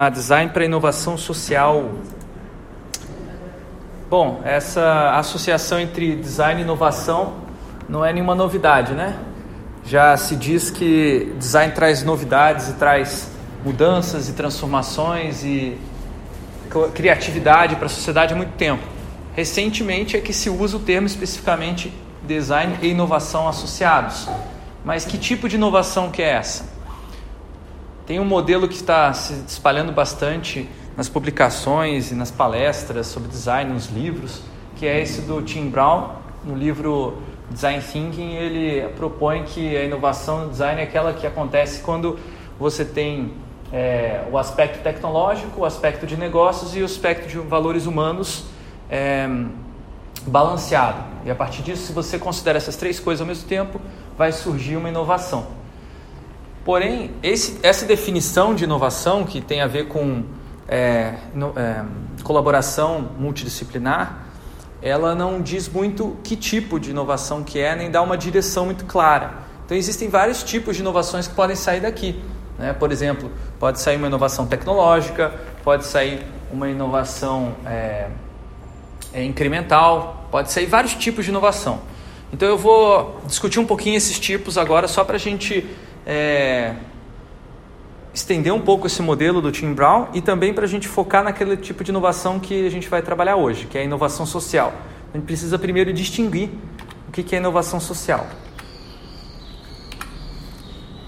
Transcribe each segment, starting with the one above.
A design para inovação social. Bom, essa associação entre design e inovação não é nenhuma novidade, né? Já se diz que design traz novidades e traz mudanças e transformações e criatividade para a sociedade há muito tempo. Recentemente é que se usa o termo especificamente design e inovação associados. Mas que tipo de inovação que é essa? Tem um modelo que está se espalhando bastante nas publicações e nas palestras sobre design, nos livros, que é esse do Tim Brown, no livro Design Thinking, ele propõe que a inovação no design é aquela que acontece quando você tem é, o aspecto tecnológico, o aspecto de negócios e o aspecto de valores humanos é, balanceado. E a partir disso, se você considera essas três coisas ao mesmo tempo, vai surgir uma inovação. Porém, esse, essa definição de inovação, que tem a ver com é, no, é, colaboração multidisciplinar, ela não diz muito que tipo de inovação que é, nem dá uma direção muito clara. Então, existem vários tipos de inovações que podem sair daqui. Né? Por exemplo, pode sair uma inovação tecnológica, pode sair uma inovação é, é incremental, pode sair vários tipos de inovação. Então, eu vou discutir um pouquinho esses tipos agora, só para a gente é, estender um pouco esse modelo do Tim Brown e também para a gente focar naquele tipo de inovação que a gente vai trabalhar hoje, que é a inovação social. A gente precisa primeiro distinguir o que é inovação social.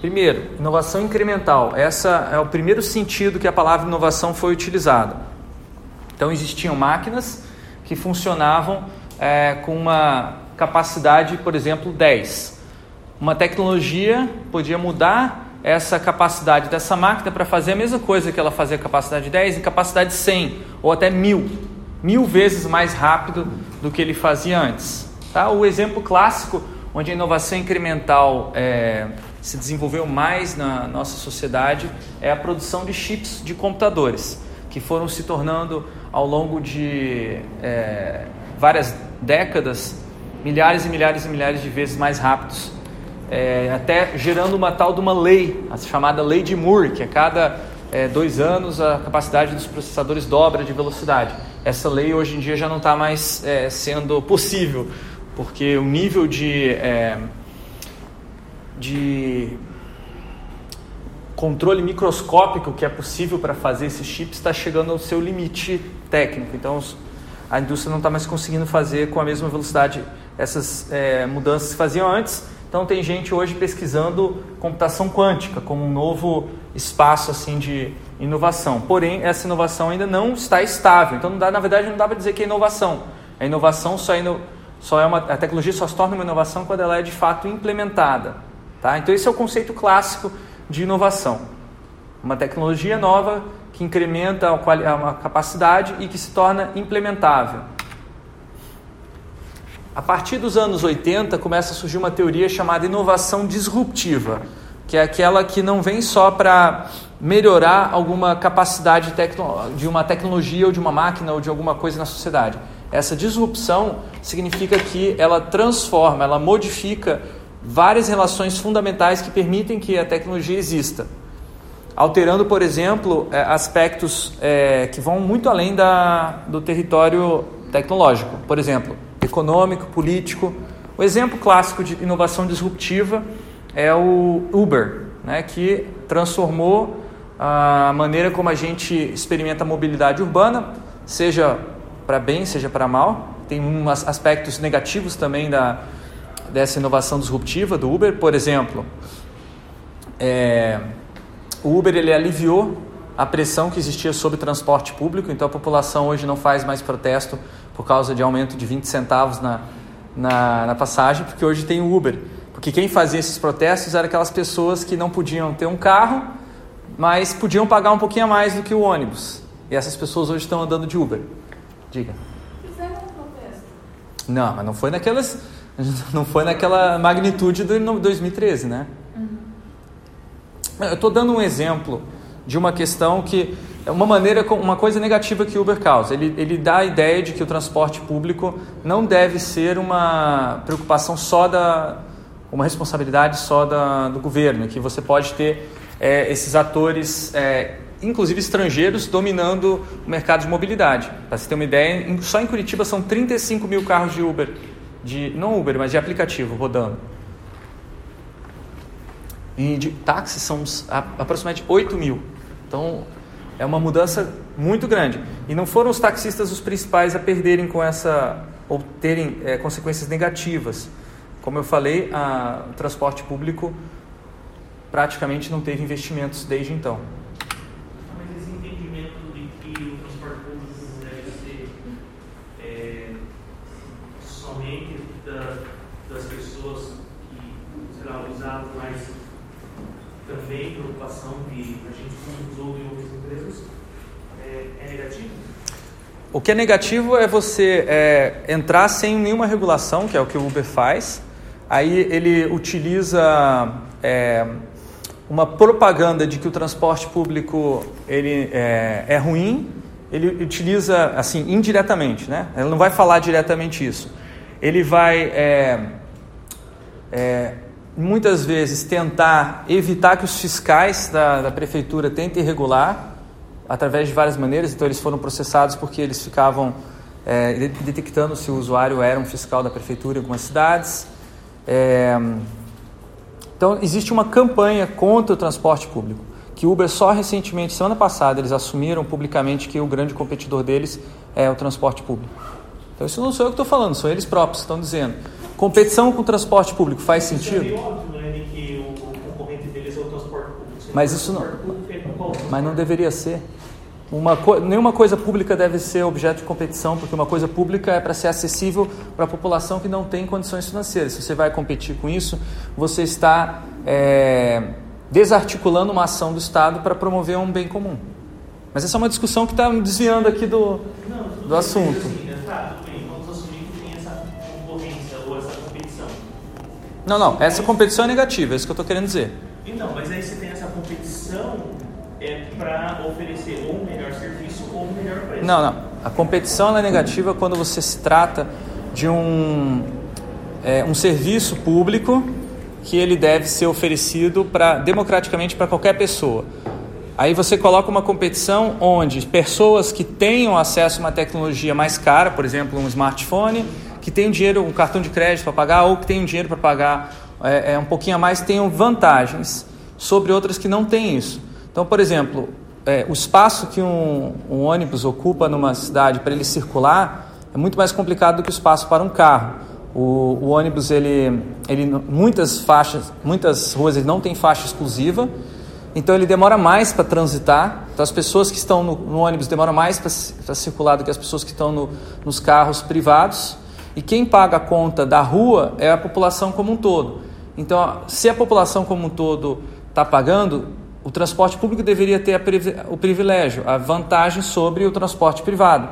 Primeiro, inovação incremental. Essa é o primeiro sentido que a palavra inovação foi utilizada. Então existiam máquinas que funcionavam é, com uma capacidade, por exemplo, 10 uma tecnologia podia mudar essa capacidade dessa máquina para fazer a mesma coisa que ela fazia capacidade 10 em capacidade 100 ou até mil, mil vezes mais rápido do que ele fazia antes. Tá? O exemplo clássico onde a inovação incremental é, se desenvolveu mais na nossa sociedade é a produção de chips de computadores, que foram se tornando ao longo de é, várias décadas milhares e milhares e milhares de vezes mais rápidos é, até gerando uma tal de uma lei, a chamada lei de Moore, que a cada é, dois anos a capacidade dos processadores dobra de velocidade. Essa lei hoje em dia já não está mais é, sendo possível, porque o nível de, é, de controle microscópico que é possível para fazer esses chips está chegando ao seu limite técnico. Então a indústria não está mais conseguindo fazer com a mesma velocidade essas é, mudanças que faziam antes então tem gente hoje pesquisando computação quântica como um novo espaço assim de inovação. Porém, essa inovação ainda não está estável. Então, dá, na verdade, não dá para dizer que é inovação. A inovação só, é, só é uma, a tecnologia só se torna uma inovação quando ela é de fato implementada. Tá? Então, esse é o conceito clássico de inovação. Uma tecnologia nova que incrementa a, a capacidade e que se torna implementável. A partir dos anos 80 começa a surgir uma teoria chamada inovação disruptiva, que é aquela que não vem só para melhorar alguma capacidade de uma tecnologia ou de uma máquina ou de alguma coisa na sociedade. Essa disrupção significa que ela transforma, ela modifica várias relações fundamentais que permitem que a tecnologia exista, alterando, por exemplo, é, aspectos é, que vão muito além da, do território tecnológico. Por exemplo, econômico, político. O exemplo clássico de inovação disruptiva é o Uber, né, que transformou a maneira como a gente experimenta a mobilidade urbana, seja para bem, seja para mal. Tem uns aspectos negativos também da, dessa inovação disruptiva do Uber. Por exemplo, é, o Uber ele aliviou a pressão que existia sobre transporte público, então a população hoje não faz mais protesto por causa de aumento de 20 centavos na, na, na passagem, porque hoje tem o Uber. Porque quem fazia esses protestos eram aquelas pessoas que não podiam ter um carro, mas podiam pagar um pouquinho a mais do que o ônibus. E essas pessoas hoje estão andando de Uber. Diga. Fizeram um protesto? Não, mas não foi naquelas, não foi naquela magnitude do 2013, né? Uhum. Eu estou dando um exemplo de uma questão que uma maneira, uma coisa negativa que o Uber causa. Ele, ele dá a ideia de que o transporte público não deve ser uma preocupação só da, uma responsabilidade só da, do governo, que você pode ter é, esses atores é, inclusive estrangeiros, dominando o mercado de mobilidade. Para você ter uma ideia, só em Curitiba são 35 mil carros de Uber, de, não Uber, mas de aplicativo rodando. E de táxi são aproximadamente 8 mil. Então, é uma mudança muito grande. E não foram os taxistas os principais a perderem com essa, ou terem é, consequências negativas. Como eu falei, a, o transporte público praticamente não teve investimentos desde então. Mas esse entendimento de que o transporte público deve ser é, somente da, das pessoas que, sei lá, usavam mais também preocupação de a gente usou em outras empresas, é, é negativo? O que é negativo é você é, entrar sem nenhuma regulação, que é o que o Uber faz. Aí ele utiliza é, uma propaganda de que o transporte público ele é, é, ruim, ele utiliza assim indiretamente, né? Ele não vai falar diretamente isso. Ele vai é, é, muitas vezes tentar evitar que os fiscais da, da prefeitura tentem regular através de várias maneiras. Então eles foram processados porque eles ficavam é, detectando se o usuário era um fiscal da prefeitura em algumas cidades. É, então, existe uma campanha contra o transporte público, que Uber só recentemente, semana passada, eles assumiram publicamente que o grande competidor deles é o transporte público. Então, isso não sou eu que estou falando, são eles próprios que estão dizendo. Competição com o transporte público faz sentido? É óbvio, né, que o concorrente deles é o transporte público. Mas isso não, mas não deveria ser. Uma, nenhuma coisa pública deve ser objeto de competição, porque uma coisa pública é para ser acessível para a população que não tem condições financeiras. Se você vai competir com isso, você está é, desarticulando uma ação do Estado para promover um bem comum. Mas essa é uma discussão que está me desviando aqui do, não, do assunto. Assim, né? Não, não, essa competição é negativa, é isso que eu estou querendo dizer. Então, mas aí você tem essa competição é para oferecer ou um melhor serviço ou um melhor preço. Não, não. A competição é negativa quando você se trata de um, é, um serviço público que ele deve ser oferecido para democraticamente para qualquer pessoa. Aí você coloca uma competição onde pessoas que tenham acesso a uma tecnologia mais cara, por exemplo, um smartphone, que tem dinheiro, um cartão de crédito para pagar ou que tem dinheiro para pagar é, é, um pouquinho a mais, tenham vantagens sobre outras que não têm isso. Então, por exemplo, é, o espaço que um, um ônibus ocupa numa cidade para ele circular é muito mais complicado do que o espaço para um carro. O, o ônibus, ele, ele, muitas faixas, muitas ruas ele não tem faixa exclusiva, então ele demora mais para transitar. Então as pessoas que estão no, no ônibus demoram mais para circular do que as pessoas que estão no, nos carros privados. E quem paga a conta da rua é a população como um todo. Então, se a população como um todo está pagando, o transporte público deveria ter o privilégio, a vantagem sobre o transporte privado.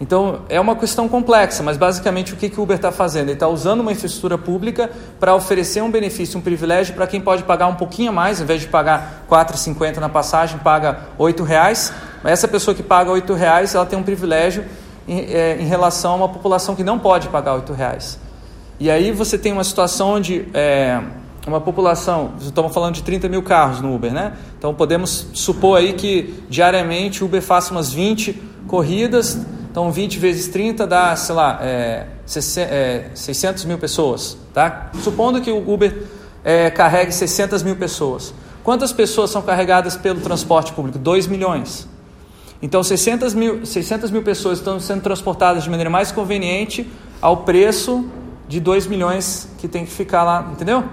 Então, é uma questão complexa, mas basicamente o que, que o Uber está fazendo? Ele está usando uma infraestrutura pública para oferecer um benefício, um privilégio para quem pode pagar um pouquinho mais, em vez de pagar R$ 4,50 na passagem, paga R$ reais. Mas essa pessoa que paga R$ reais, ela tem um privilégio em, é, em, relação a uma população que não pode pagar R$ reais. E aí você tem uma situação onde é, uma população, estamos falando de 30 mil carros no Uber, né? Então podemos supor aí que diariamente o Uber faça umas 20 corridas, então 20 vezes 30 dá, sei lá, é, 600 é, mil pessoas, tá? Supondo que o Uber é, carregue 600 mil pessoas. Quantas pessoas são carregadas pelo transporte público? 2 milhões. Então 600 mil, 600 mil pessoas estão sendo transportadas de maneira mais conveniente ao preço de 2 milhões que tem que ficar lá, entendeu?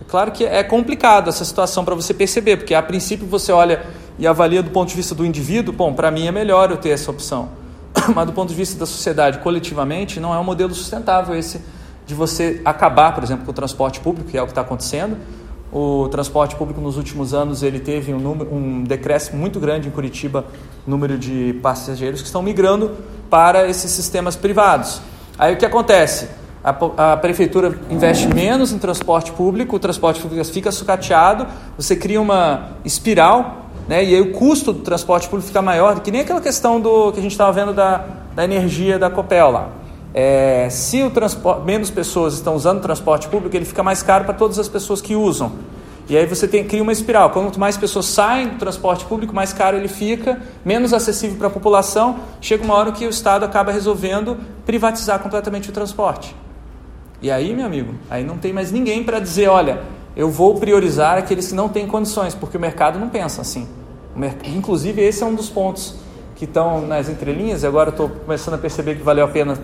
É claro que é complicado essa situação para você perceber, porque a princípio você olha e avalia do ponto de vista do indivíduo, bom, para mim é melhor eu ter essa opção. Mas do ponto de vista da sociedade coletivamente, não é um modelo sustentável esse de você acabar, por exemplo, com o transporte público, que é o que está acontecendo. O transporte público nos últimos anos ele teve um, número, um decréscimo muito grande em Curitiba, número de passageiros que estão migrando para esses sistemas privados. Aí o que acontece? a, a, prefeitura investe menos em transporte público, o transporte público fica sucateado, você cria uma espiral, né, e aí o custo do transporte público fica maior, que nem aquela questão do que a gente estava vendo da, da energia da Copel lá. É, se o menos pessoas estão usando o transporte público, ele fica mais caro para todas as pessoas que usam. E aí você tem, cria uma espiral. Quanto mais pessoas saem do transporte público, mais caro ele fica, menos acessível para a população. Chega uma hora que o Estado acaba resolvendo privatizar completamente o transporte. E aí, meu amigo, aí não tem mais ninguém para dizer, olha, eu vou priorizar aqueles que não têm condições, porque o mercado não pensa assim. Inclusive, esse é um dos pontos que estão nas entrelinhas, agora estou começando a perceber que valeu a pena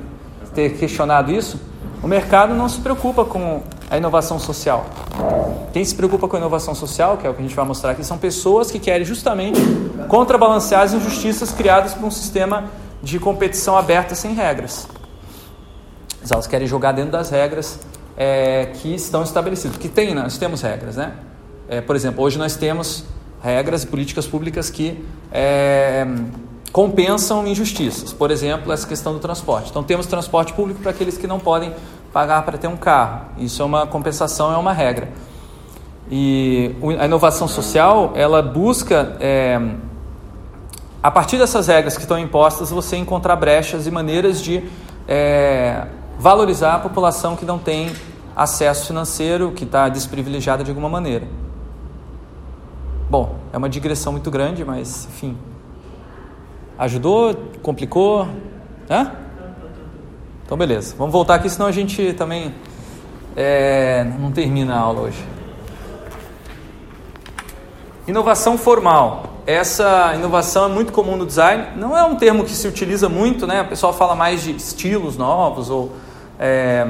ter questionado isso. O mercado não se preocupa com a inovação social. Quem se preocupa com a inovação social, que é o que a gente vai mostrar aqui, são pessoas que querem justamente contrabalancear as injustiças criadas por um sistema de competição aberta sem regras. Elas querem jogar dentro das regras é, que estão estabelecidas. Que tem, nós temos regras, né? É, por exemplo, hoje nós temos regras e políticas públicas que é, compensam injustiças. Por exemplo, essa questão do transporte. Então, temos transporte público para aqueles que não podem pagar para ter um carro. Isso é uma compensação, é uma regra. E a inovação social, ela busca, é, a partir dessas regras que estão impostas, você encontrar brechas e maneiras de é, valorizar a população que não tem acesso financeiro, que está desprivilegiada de alguma maneira. Bom, é uma digressão muito grande, mas enfim. Ajudou? Complicou? Hã? Então, beleza. Vamos voltar aqui, senão a gente também é, não termina a aula hoje. Inovação formal. Essa inovação é muito comum no design. Não é um termo que se utiliza muito, né? O pessoal fala mais de estilos novos ou é,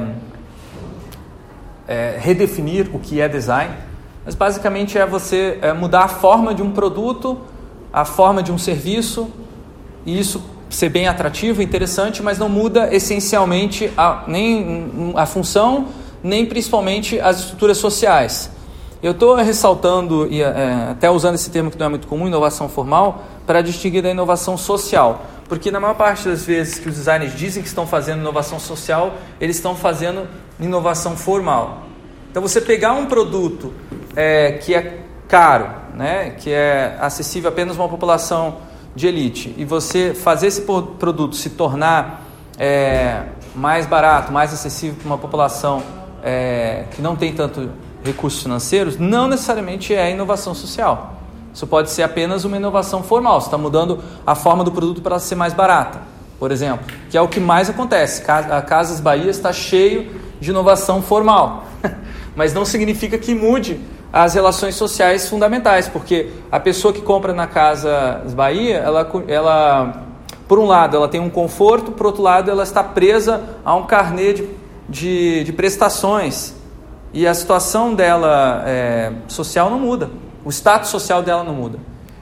é, redefinir o que é design. Mas basicamente é você é, mudar a forma de um produto, a forma de um serviço, e isso ser bem atrativo, interessante, mas não muda essencialmente a, nem a função, nem principalmente as estruturas sociais. Eu estou ressaltando, e é, até usando esse termo que não é muito comum, inovação formal, para distinguir da inovação social. Porque na maior parte das vezes que os designers dizem que estão fazendo inovação social, eles estão fazendo inovação formal. Então você pegar um produto é, que é caro, né, que é acessível apenas a uma população de elite e você fazer esse produto se tornar é, mais barato, mais acessível para uma população é, que não tem tanto recursos financeiros, não necessariamente é inovação social. Isso pode ser apenas uma inovação formal. Você está mudando a forma do produto para ser mais barata, por exemplo, que é o que mais acontece. A Casas Bahia está cheio de inovação formal, mas não significa que mude as relações sociais fundamentais, porque a pessoa que compra na Casa Bahia, ela, ela, por um lado, ela tem um conforto, por outro lado, ela está presa a um carnê de, de, de prestações e a situação dela é, social não muda, o status social dela não muda.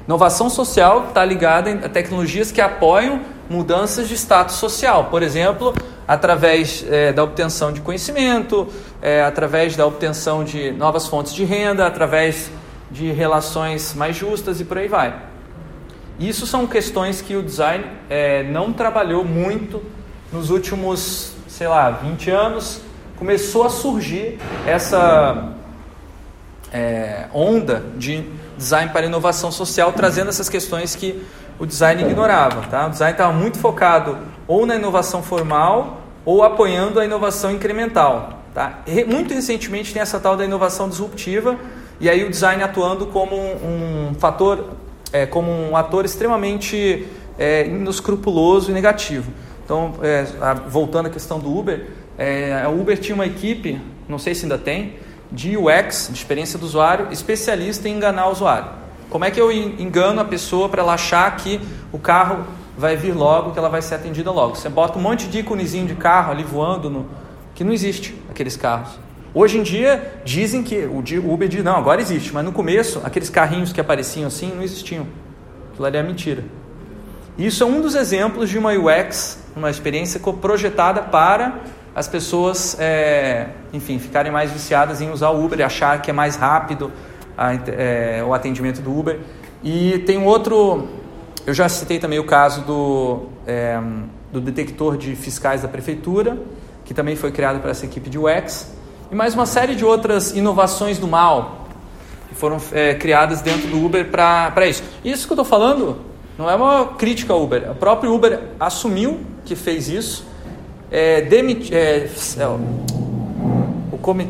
Inovação social está ligada a tecnologias que apoiam mudanças de status social. Por exemplo, através é, da obtenção de conhecimento, é, através da obtenção de novas fontes de renda, através de relações mais justas e por aí vai. Isso são questões que o design é, não trabalhou muito nos últimos, sei lá, 20 anos. Começou a surgir essa onda de design para inovação social, trazendo essas questões que o design ignorava. Tá? O design estava muito focado ou na inovação formal ou apoiando a inovação incremental. Tá? Muito recentemente tem essa tal da inovação disruptiva e aí o design atuando como um, um fator, é, como um ator extremamente é, inescrupuloso e negativo. Então, é, voltando à questão do Uber, é, a Uber tinha uma equipe, não sei se ainda tem, de UX, de experiência do usuário, especialista em enganar o usuário. Como é que eu engano a pessoa para ela achar que o carro vai vir logo, que ela vai ser atendida logo? Você bota um monte de íconezinho de carro ali voando, no, que não existe aqueles carros. Hoje em dia dizem que o Uber diz, não, agora existe, mas no começo aqueles carrinhos que apareciam assim não existiam. Aquilo ali é mentira. Isso é um dos exemplos de uma UX, uma experiência projetada para as pessoas, é, enfim, ficarem mais viciadas em usar o Uber e achar que é mais rápido, a, é, o atendimento do Uber. E tem outro, eu já citei também o caso do, é, do detector de fiscais da prefeitura, que também foi criado para essa equipe de UX, e mais uma série de outras inovações do mal que foram é, criadas dentro do Uber para isso. Isso que eu estou falando não é uma crítica ao Uber. O próprio Uber assumiu que fez isso, é, é, é, o como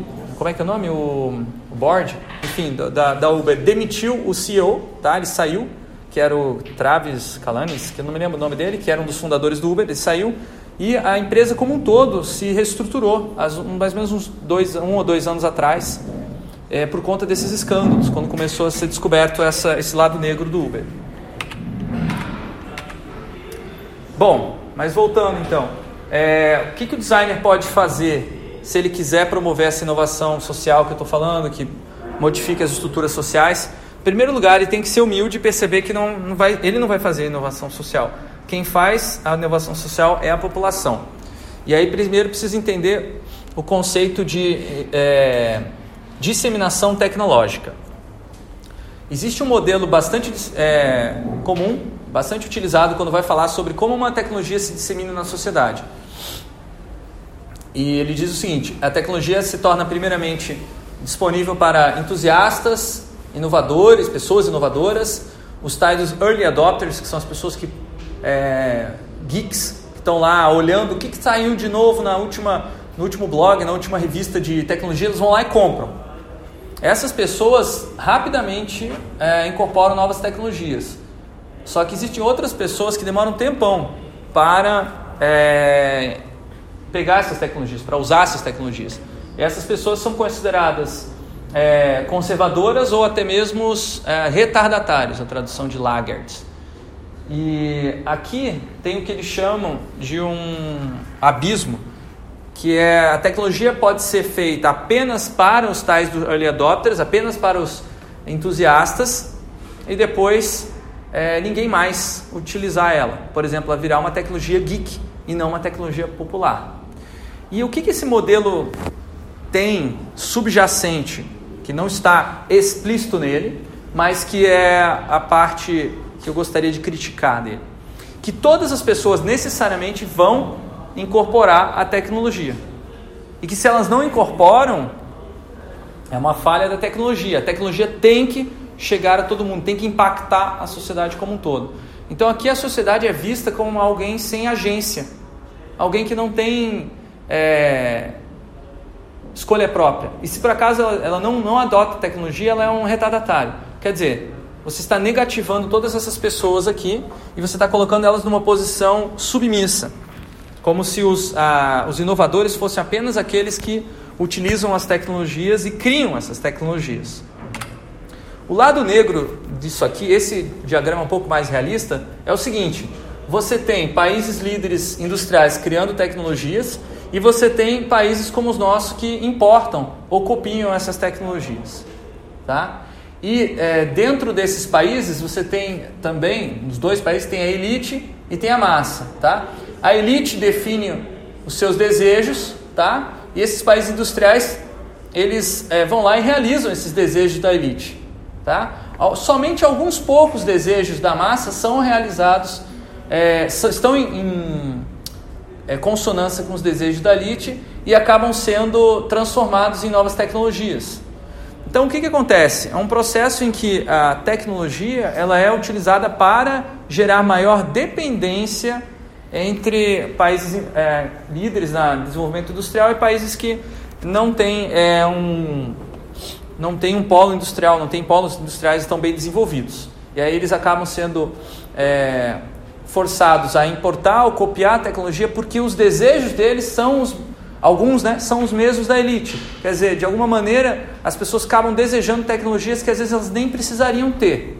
é que é o nome? O board, enfim, da, da Uber demitiu o CEO, tá? Ele saiu, que era o Travis Kalanis, que eu não me lembro o nome dele, que era um dos fundadores do Uber, ele saiu e a empresa como um todo se reestruturou, mais ou menos uns dois, um ou dois anos atrás, é, por conta desses escândalos, quando começou a ser descoberto essa, esse lado negro do Uber. Bom, mas voltando então, é, o que, que o designer pode fazer se ele quiser promover essa inovação social que eu estou falando, que modifique as estruturas sociais? Em primeiro lugar, ele tem que ser humilde e perceber que não, não vai, ele não vai fazer inovação social. Quem faz a inovação social é a população. E aí, primeiro, precisa entender o conceito de é, disseminação tecnológica. Existe um modelo bastante é, comum, bastante utilizado quando vai falar sobre como uma tecnologia se dissemina na sociedade. E ele diz o seguinte: a tecnologia se torna primeiramente disponível para entusiastas, inovadores, pessoas inovadoras, os tais early adopters, que são as pessoas que é, geeks que estão lá olhando o que, que saiu de novo na última, no último blog, na última revista de tecnologia, eles vão lá e compram. Essas pessoas rapidamente é, incorporam novas tecnologias. Só que existem outras pessoas que demoram um tempão para é, pegar essas tecnologias, para usar essas tecnologias. E essas pessoas são consideradas é, conservadoras ou até mesmo é, a tradução de laggards. E aqui tem o que eles chamam de um abismo, que é a tecnologia pode ser feita apenas para os tais early adopters, apenas para os entusiastas, e depois é, ninguém mais utilizar ela. Por exemplo, ela virar uma tecnologia geek e não uma tecnologia popular. E o que, que esse modelo tem subjacente, que não está explícito nele, mas que é a parte que eu gostaria de criticar dele. Que todas as pessoas necessariamente vão incorporar a tecnologia. E que se elas não incorporam, é uma falha da tecnologia. A tecnologia tem que chegar a todo mundo, tem que impactar a sociedade como um todo. Então aqui a sociedade é vista como alguém sem agência, alguém que não tem é, escolha própria. E se por acaso ela, ela não, não adota tecnologia, ela é um retardatário. Quer dizer, você está negativando todas essas pessoas aqui e você está colocando elas numa posição submissa, como se os, ah, os inovadores fossem apenas aqueles que utilizam as tecnologias e criam essas tecnologias. O lado negro disso aqui, esse diagrama um pouco mais realista, é o seguinte: você tem países líderes industriais criando tecnologias e você tem países como os nossos que importam ou copiam essas tecnologias. Tá? E é, dentro desses países você tem também, nos dois países tem a elite e tem a massa, tá? A elite define os seus desejos, tá? E esses países industriais eles é, vão lá e realizam esses desejos da elite, tá? Somente alguns poucos desejos da massa são realizados, é, estão em, em é, consonância com os desejos da elite e acabam sendo transformados em novas tecnologias. Então, o que, que acontece? É um processo em que a tecnologia ela é utilizada para gerar maior dependência entre países é, líderes no desenvolvimento industrial e países que não têm é, um não tem um polo industrial, não tem polos industriais tão bem desenvolvidos. E aí eles acabam sendo é, forçados a importar ou copiar a tecnologia porque os desejos deles são os Alguns né, são os mesmos da elite. Quer dizer, de alguma maneira, as pessoas acabam desejando tecnologias que às vezes elas nem precisariam ter,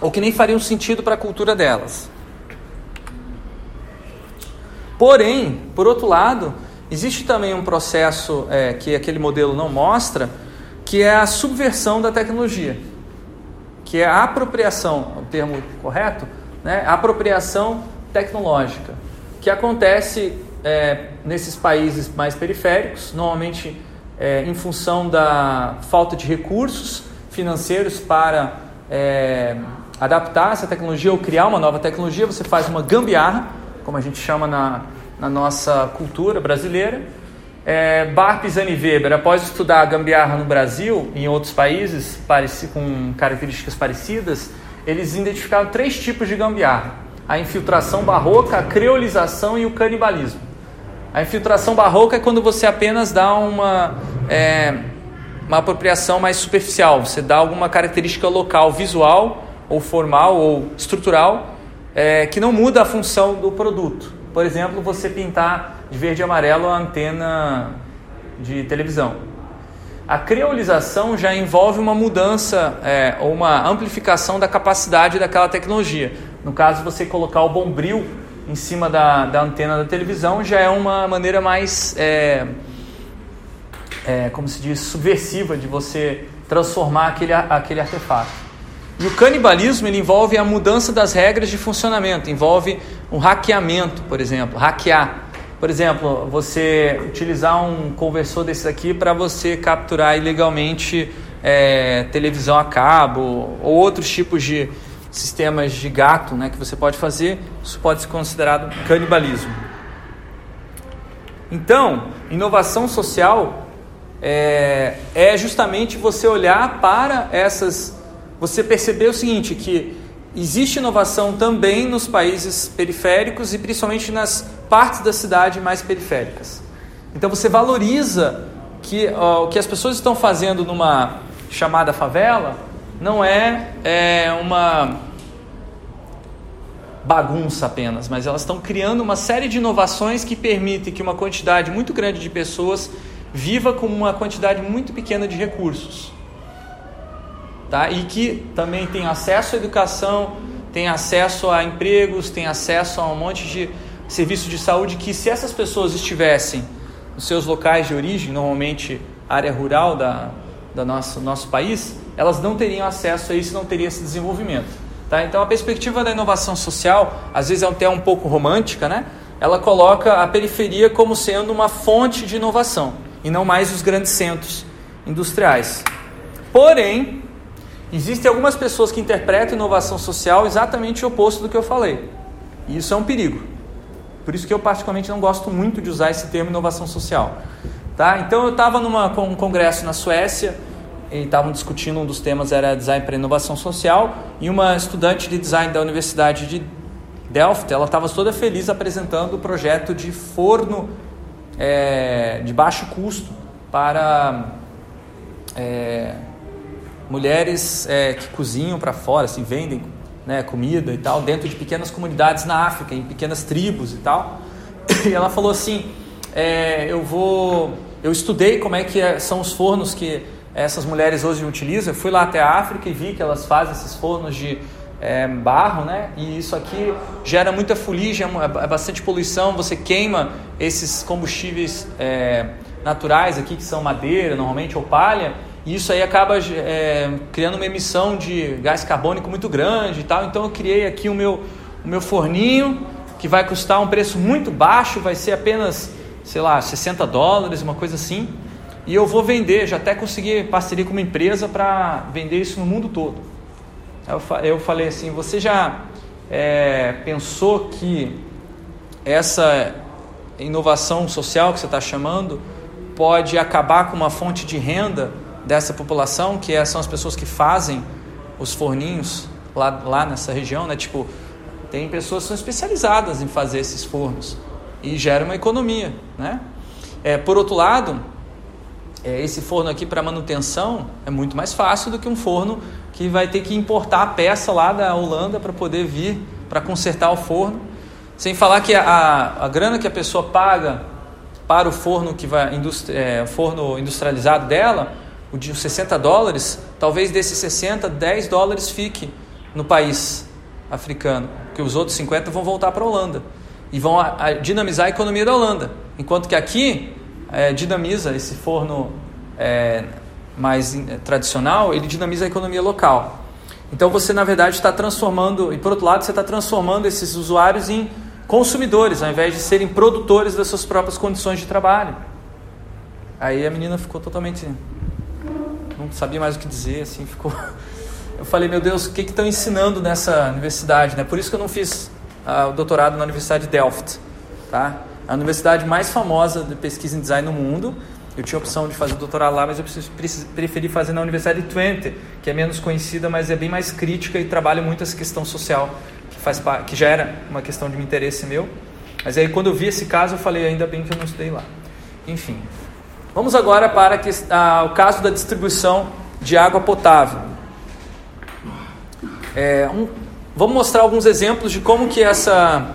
ou que nem fariam sentido para a cultura delas. Porém, por outro lado, existe também um processo é, que aquele modelo não mostra, que é a subversão da tecnologia, que é a apropriação, o termo correto, né? Apropriação tecnológica, que acontece é, nesses países mais periféricos, normalmente é, em função da falta de recursos financeiros para é, adaptar essa tecnologia ou criar uma nova tecnologia, você faz uma gambiarra, como a gente chama na, na nossa cultura brasileira. É, Bar Pisani Weber, após estudar a gambiarra no Brasil e em outros países com características parecidas, eles identificaram três tipos de gambiarra: a infiltração barroca, a creolização e o canibalismo. A infiltração barroca é quando você apenas dá uma, é, uma apropriação mais superficial. Você dá alguma característica local, visual ou formal ou estrutural, é, que não muda a função do produto. Por exemplo, você pintar de verde e amarelo a antena de televisão. A creolização já envolve uma mudança é, ou uma amplificação da capacidade daquela tecnologia. No caso, você colocar o bombril em cima da, da antena da televisão já é uma maneira mais, é, é, como se diz, subversiva de você transformar aquele, aquele artefato. E o canibalismo ele envolve a mudança das regras de funcionamento, envolve o hackeamento, por exemplo, hackear. Por exemplo, você utilizar um conversor desse aqui para você capturar ilegalmente é, televisão a cabo ou outros tipos de sistemas de gato né, que você pode fazer, isso pode ser considerado canibalismo. Então, inovação social é, é justamente você olhar para essas. Você perceber o seguinte: que existe inovação também nos países periféricos e principalmente nas partes da cidade mais periféricas. Então você valoriza que ó, o que as pessoas estão fazendo numa chamada favela não é, é uma bagunça apenas, mas elas estão criando uma série de inovações que permitem que uma quantidade muito grande de pessoas viva com uma quantidade muito pequena de recursos. Tá? E que também tem acesso à educação, tem acesso a empregos, tem acesso a um monte de serviços de saúde que se essas pessoas estivessem nos seus locais de origem, normalmente área rural da, da nosso, nosso país, elas não teriam acesso a isso, não teria esse desenvolvimento. Tá? Então a perspectiva da inovação social, às vezes é até um pouco romântica, né? ela coloca a periferia como sendo uma fonte de inovação e não mais os grandes centros industriais. Porém, existem algumas pessoas que interpretam inovação social exatamente o oposto do que eu falei. E isso é um perigo. Por isso que eu particularmente não gosto muito de usar esse termo inovação social. Tá? Então eu estava num congresso na Suécia e estavam discutindo, um dos temas era design para inovação social, e uma estudante de design da Universidade de Delft, ela estava toda feliz apresentando o projeto de forno é, de baixo custo para é, mulheres é, que cozinham para fora, assim, vendem né, comida e tal, dentro de pequenas comunidades na África, em pequenas tribos e tal. E ela falou assim, é, eu vou, eu estudei como é que é, são os fornos que essas mulheres hoje utilizam. Eu fui lá até a África e vi que elas fazem esses fornos de é, barro, né? E isso aqui gera muita fuligem, é, é bastante poluição. Você queima esses combustíveis é, naturais aqui, que são madeira, normalmente, ou palha, e isso aí acaba é, criando uma emissão de gás carbônico muito grande e tal. Então eu criei aqui o meu, o meu forninho, que vai custar um preço muito baixo, vai ser apenas, sei lá, 60 dólares, uma coisa assim e eu vou vender, já até consegui parceria com uma empresa para vender isso no mundo todo. Eu falei assim, você já é, pensou que essa inovação social que você está chamando pode acabar com uma fonte de renda dessa população, que é, são as pessoas que fazem os forninhos lá, lá nessa região, né? Tipo, tem pessoas que são especializadas em fazer esses fornos e gera uma economia, né? É, por outro lado, é, esse forno aqui para manutenção é muito mais fácil do que um forno que vai ter que importar a peça lá da Holanda para poder vir para consertar o forno. Sem falar que a, a grana que a pessoa paga para o forno que vai é, forno industrializado dela, o de 60 dólares, talvez desses 60, 10 dólares fique no país africano, porque os outros 50 vão voltar para a Holanda e vão a, a dinamizar a economia da Holanda. Enquanto que aqui é, dinamiza esse forno é, mais é, tradicional, ele dinamiza a economia local. Então você na verdade está transformando, e por outro lado você está transformando esses usuários em consumidores, ao invés de serem produtores das suas próprias condições de trabalho. Aí a menina ficou totalmente. Não sabia mais o que dizer, assim, ficou. Eu falei, meu Deus, o que estão ensinando nessa universidade? Né? Por isso que eu não fiz uh, o doutorado na Universidade de Delft. Tá? a universidade mais famosa de pesquisa em design no mundo. Eu tinha a opção de fazer doutorado lá, mas eu preferi fazer na Universidade de Twente, que é menos conhecida, mas é bem mais crítica e trabalha muito essa questão social, que, faz, que já era uma questão de interesse meu. Mas aí quando eu vi esse caso, eu falei, ainda bem que eu não estudei lá. Enfim. Vamos agora para que, o caso da distribuição de água potável. É, um, vamos mostrar alguns exemplos de como que essa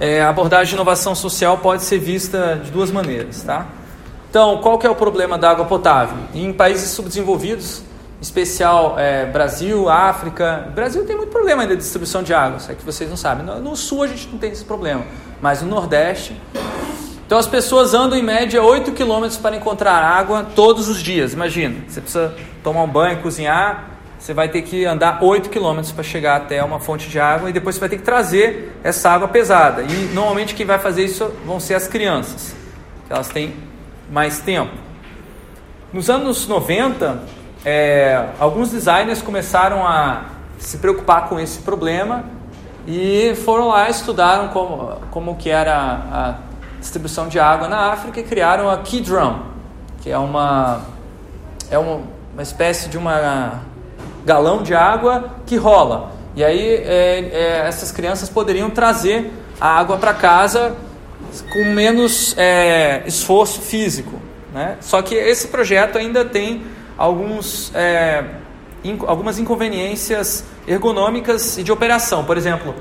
é, abordagem de inovação social pode ser vista de duas maneiras, tá? Então, qual que é o problema da água potável? Em países subdesenvolvidos, em especial é, Brasil, África, Brasil tem muito problema ainda de distribuição de água, isso é que vocês não sabem. No, no sul a gente não tem esse problema, mas no Nordeste então as pessoas andam em média 8 quilômetros para encontrar água todos os dias. Imagina, você precisa tomar um banho, cozinhar, você vai ter que andar 8 quilômetros para chegar até uma fonte de água e depois você vai ter que trazer essa água pesada. E normalmente quem vai fazer isso vão ser as crianças, que elas têm mais tempo. Nos anos 90, é, alguns designers começaram a se preocupar com esse problema e foram lá estudaram como, como que era a distribuição de água na África e criaram a Key que é uma é uma, uma espécie de uma galão de água que rola. E aí é, é, essas crianças poderiam trazer a água para casa com menos é, esforço físico. Né? Só que esse projeto ainda tem alguns, é, inc algumas inconveniências ergonômicas e de operação. Por exemplo,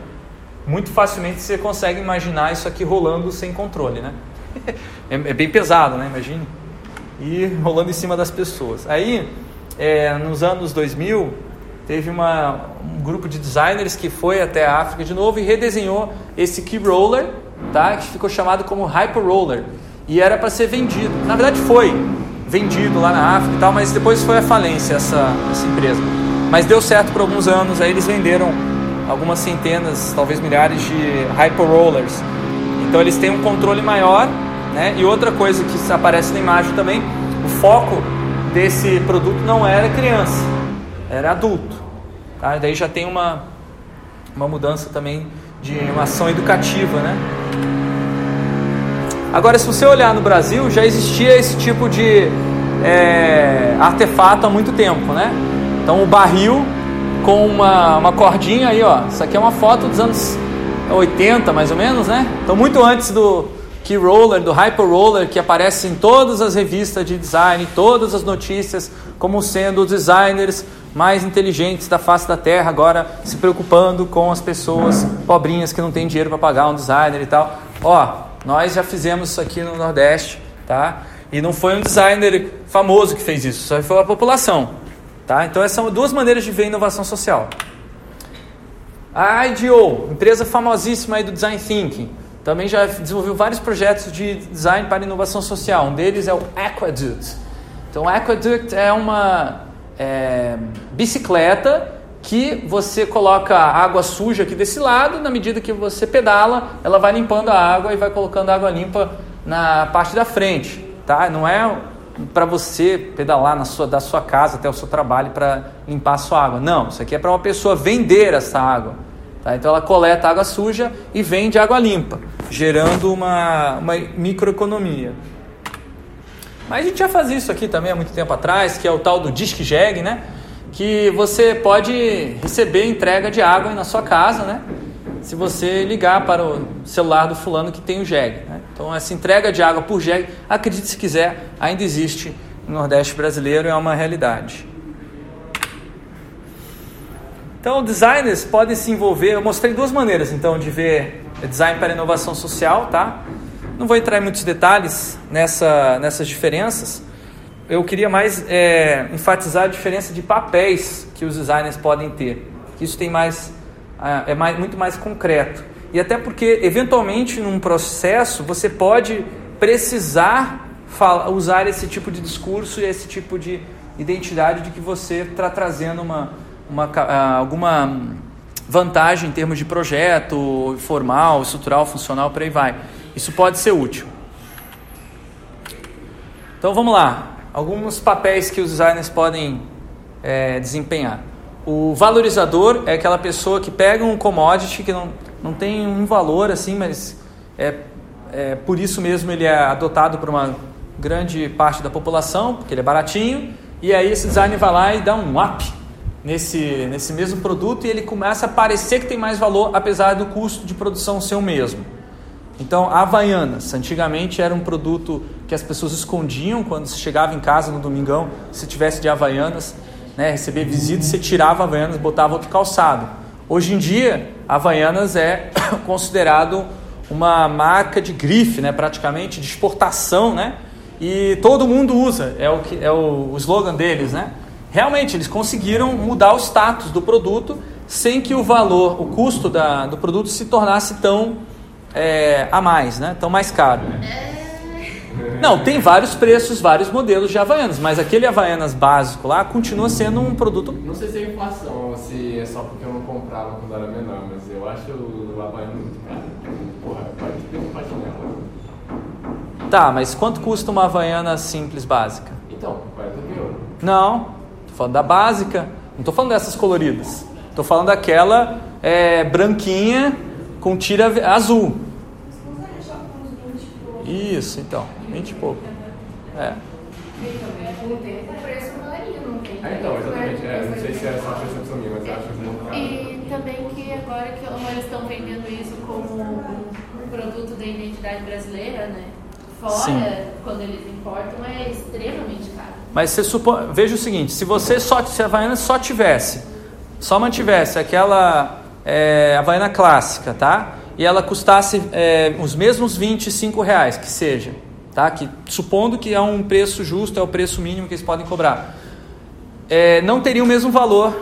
muito facilmente você consegue imaginar isso aqui rolando sem controle, né? É, é bem pesado, né? Imagine. E rolando em cima das pessoas. Aí, é, nos anos 2000, teve uma, um grupo de designers que foi até a África de novo e redesenhou esse key roller, tá? Que ficou chamado como Hyper Roller. E era para ser vendido. Na verdade, foi vendido lá na África e tal, mas depois foi a falência essa, essa empresa. Mas deu certo por alguns anos, aí eles venderam algumas centenas, talvez milhares de hyper rollers. Então eles têm um controle maior, né? E outra coisa que aparece na imagem também, o foco desse produto não era criança, era adulto. Tá? Daí já tem uma, uma mudança também de uma ação educativa, né? Agora, se você olhar no Brasil, já existia esse tipo de é, artefato há muito tempo, né? Então, o barril com uma, uma cordinha aí, ó. Isso aqui é uma foto dos anos 80, mais ou menos, né? Então, muito antes do Key Roller, do Hyper Roller, que aparece em todas as revistas de design, todas as notícias, como sendo os designers mais inteligentes da face da Terra, agora se preocupando com as pessoas pobrinhas que não têm dinheiro para pagar um designer e tal. Ó, nós já fizemos isso aqui no Nordeste, tá? E não foi um designer famoso que fez isso, só foi a população. Tá? Então, essas são duas maneiras de ver inovação social. A IDEO, empresa famosíssima aí do Design Thinking, também já desenvolveu vários projetos de design para inovação social. Um deles é o Aqueduct. Então, o Aqueduct é uma é, bicicleta que você coloca água suja aqui desse lado, na medida que você pedala, ela vai limpando a água e vai colocando água limpa na parte da frente. Tá? Não é para você pedalar na sua, da sua casa até o seu trabalho para limpar a sua água. Não, isso aqui é para uma pessoa vender essa água. Tá? Então ela coleta água suja e vende água limpa, gerando uma, uma microeconomia. Mas a gente já fazia isso aqui também há muito tempo atrás, que é o tal do Disque Jeg, né? Que você pode receber entrega de água na sua casa, né? Se você ligar para o celular do fulano que tem o Jeg. Né? Então, essa entrega de água por jegue, acredite se quiser, ainda existe no Nordeste brasileiro, é uma realidade. Então, designers podem se envolver. Eu mostrei duas maneiras, então, de ver design para inovação social, tá? Não vou entrar em muitos detalhes nessa, nessas diferenças. Eu queria mais é, enfatizar a diferença de papéis que os designers podem ter. Isso tem mais é mais, muito mais concreto. E até porque, eventualmente, num processo, você pode precisar usar esse tipo de discurso e esse tipo de identidade de que você está trazendo uma, uma, ah, alguma vantagem em termos de projeto, formal, estrutural, funcional, por aí vai. Isso pode ser útil. Então vamos lá. Alguns papéis que os designers podem é, desempenhar. O valorizador é aquela pessoa que pega um commodity que não não tem um valor assim, mas é, é por isso mesmo ele é adotado por uma grande parte da população, porque ele é baratinho, e aí esse design vai lá e dá um up nesse, nesse mesmo produto e ele começa a parecer que tem mais valor, apesar do custo de produção ser o mesmo. Então, Havaianas, antigamente era um produto que as pessoas escondiam quando se chegava em casa no domingão, se tivesse de Havaianas, né, receber visita, você tirava Havaianas e botava outro calçado. Hoje em dia, Havaianas é considerado uma marca de grife, né, praticamente, de exportação, né? E todo mundo usa, é o, que, é o, slogan deles, né? Realmente, eles conseguiram mudar o status do produto sem que o valor, o custo da, do produto se tornasse tão é, a mais, né? Tão mais caro. Não, tem vários preços, vários modelos de Havaianas, mas aquele Havaianas básico lá continua sendo um produto. Não sei se é inflação ou se é só porque eu não comprava quando era menor, mas eu acho o Havaianas muito caro. Porra, pode ter uma panela. Tá, mas quanto custa uma Havaiana simples básica? Então, 40 mil. Não, tô falando da básica, não tô falando dessas coloridas. Tô falando daquela é, branquinha com tira azul. Isso, então, 20 e pouco. É. Ah, então, exatamente. É, não sei se é só a percepção minha, mas eu acho muito caro. E também que agora que eles estão vendendo isso como um produto da identidade brasileira, né? Fora, Sim. quando eles importam, é extremamente caro. Mas você supõe, veja o seguinte: se você só, se a Havaiana só tivesse, só mantivesse aquela é, Havaiana clássica, tá? E ela custasse é, os mesmos 25 reais, que seja, tá? Que, supondo que é um preço justo, é o preço mínimo que eles podem cobrar. É, não teria o mesmo valor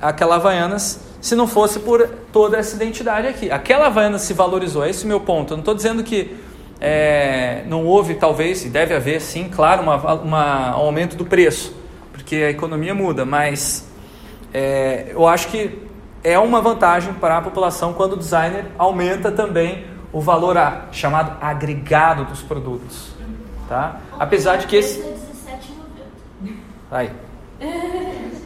aquela Havaianas se não fosse por toda essa identidade aqui. Aquela Havaianas se valorizou, é esse o meu ponto. Eu não estou dizendo que é, não houve, talvez, e deve haver sim, claro, uma, uma, um aumento do preço, porque a economia muda, mas é, eu acho que é uma vantagem para a população quando o designer aumenta também o valor a, chamado agregado dos produtos. Tá? Apesar de que esse. Aí. É 10.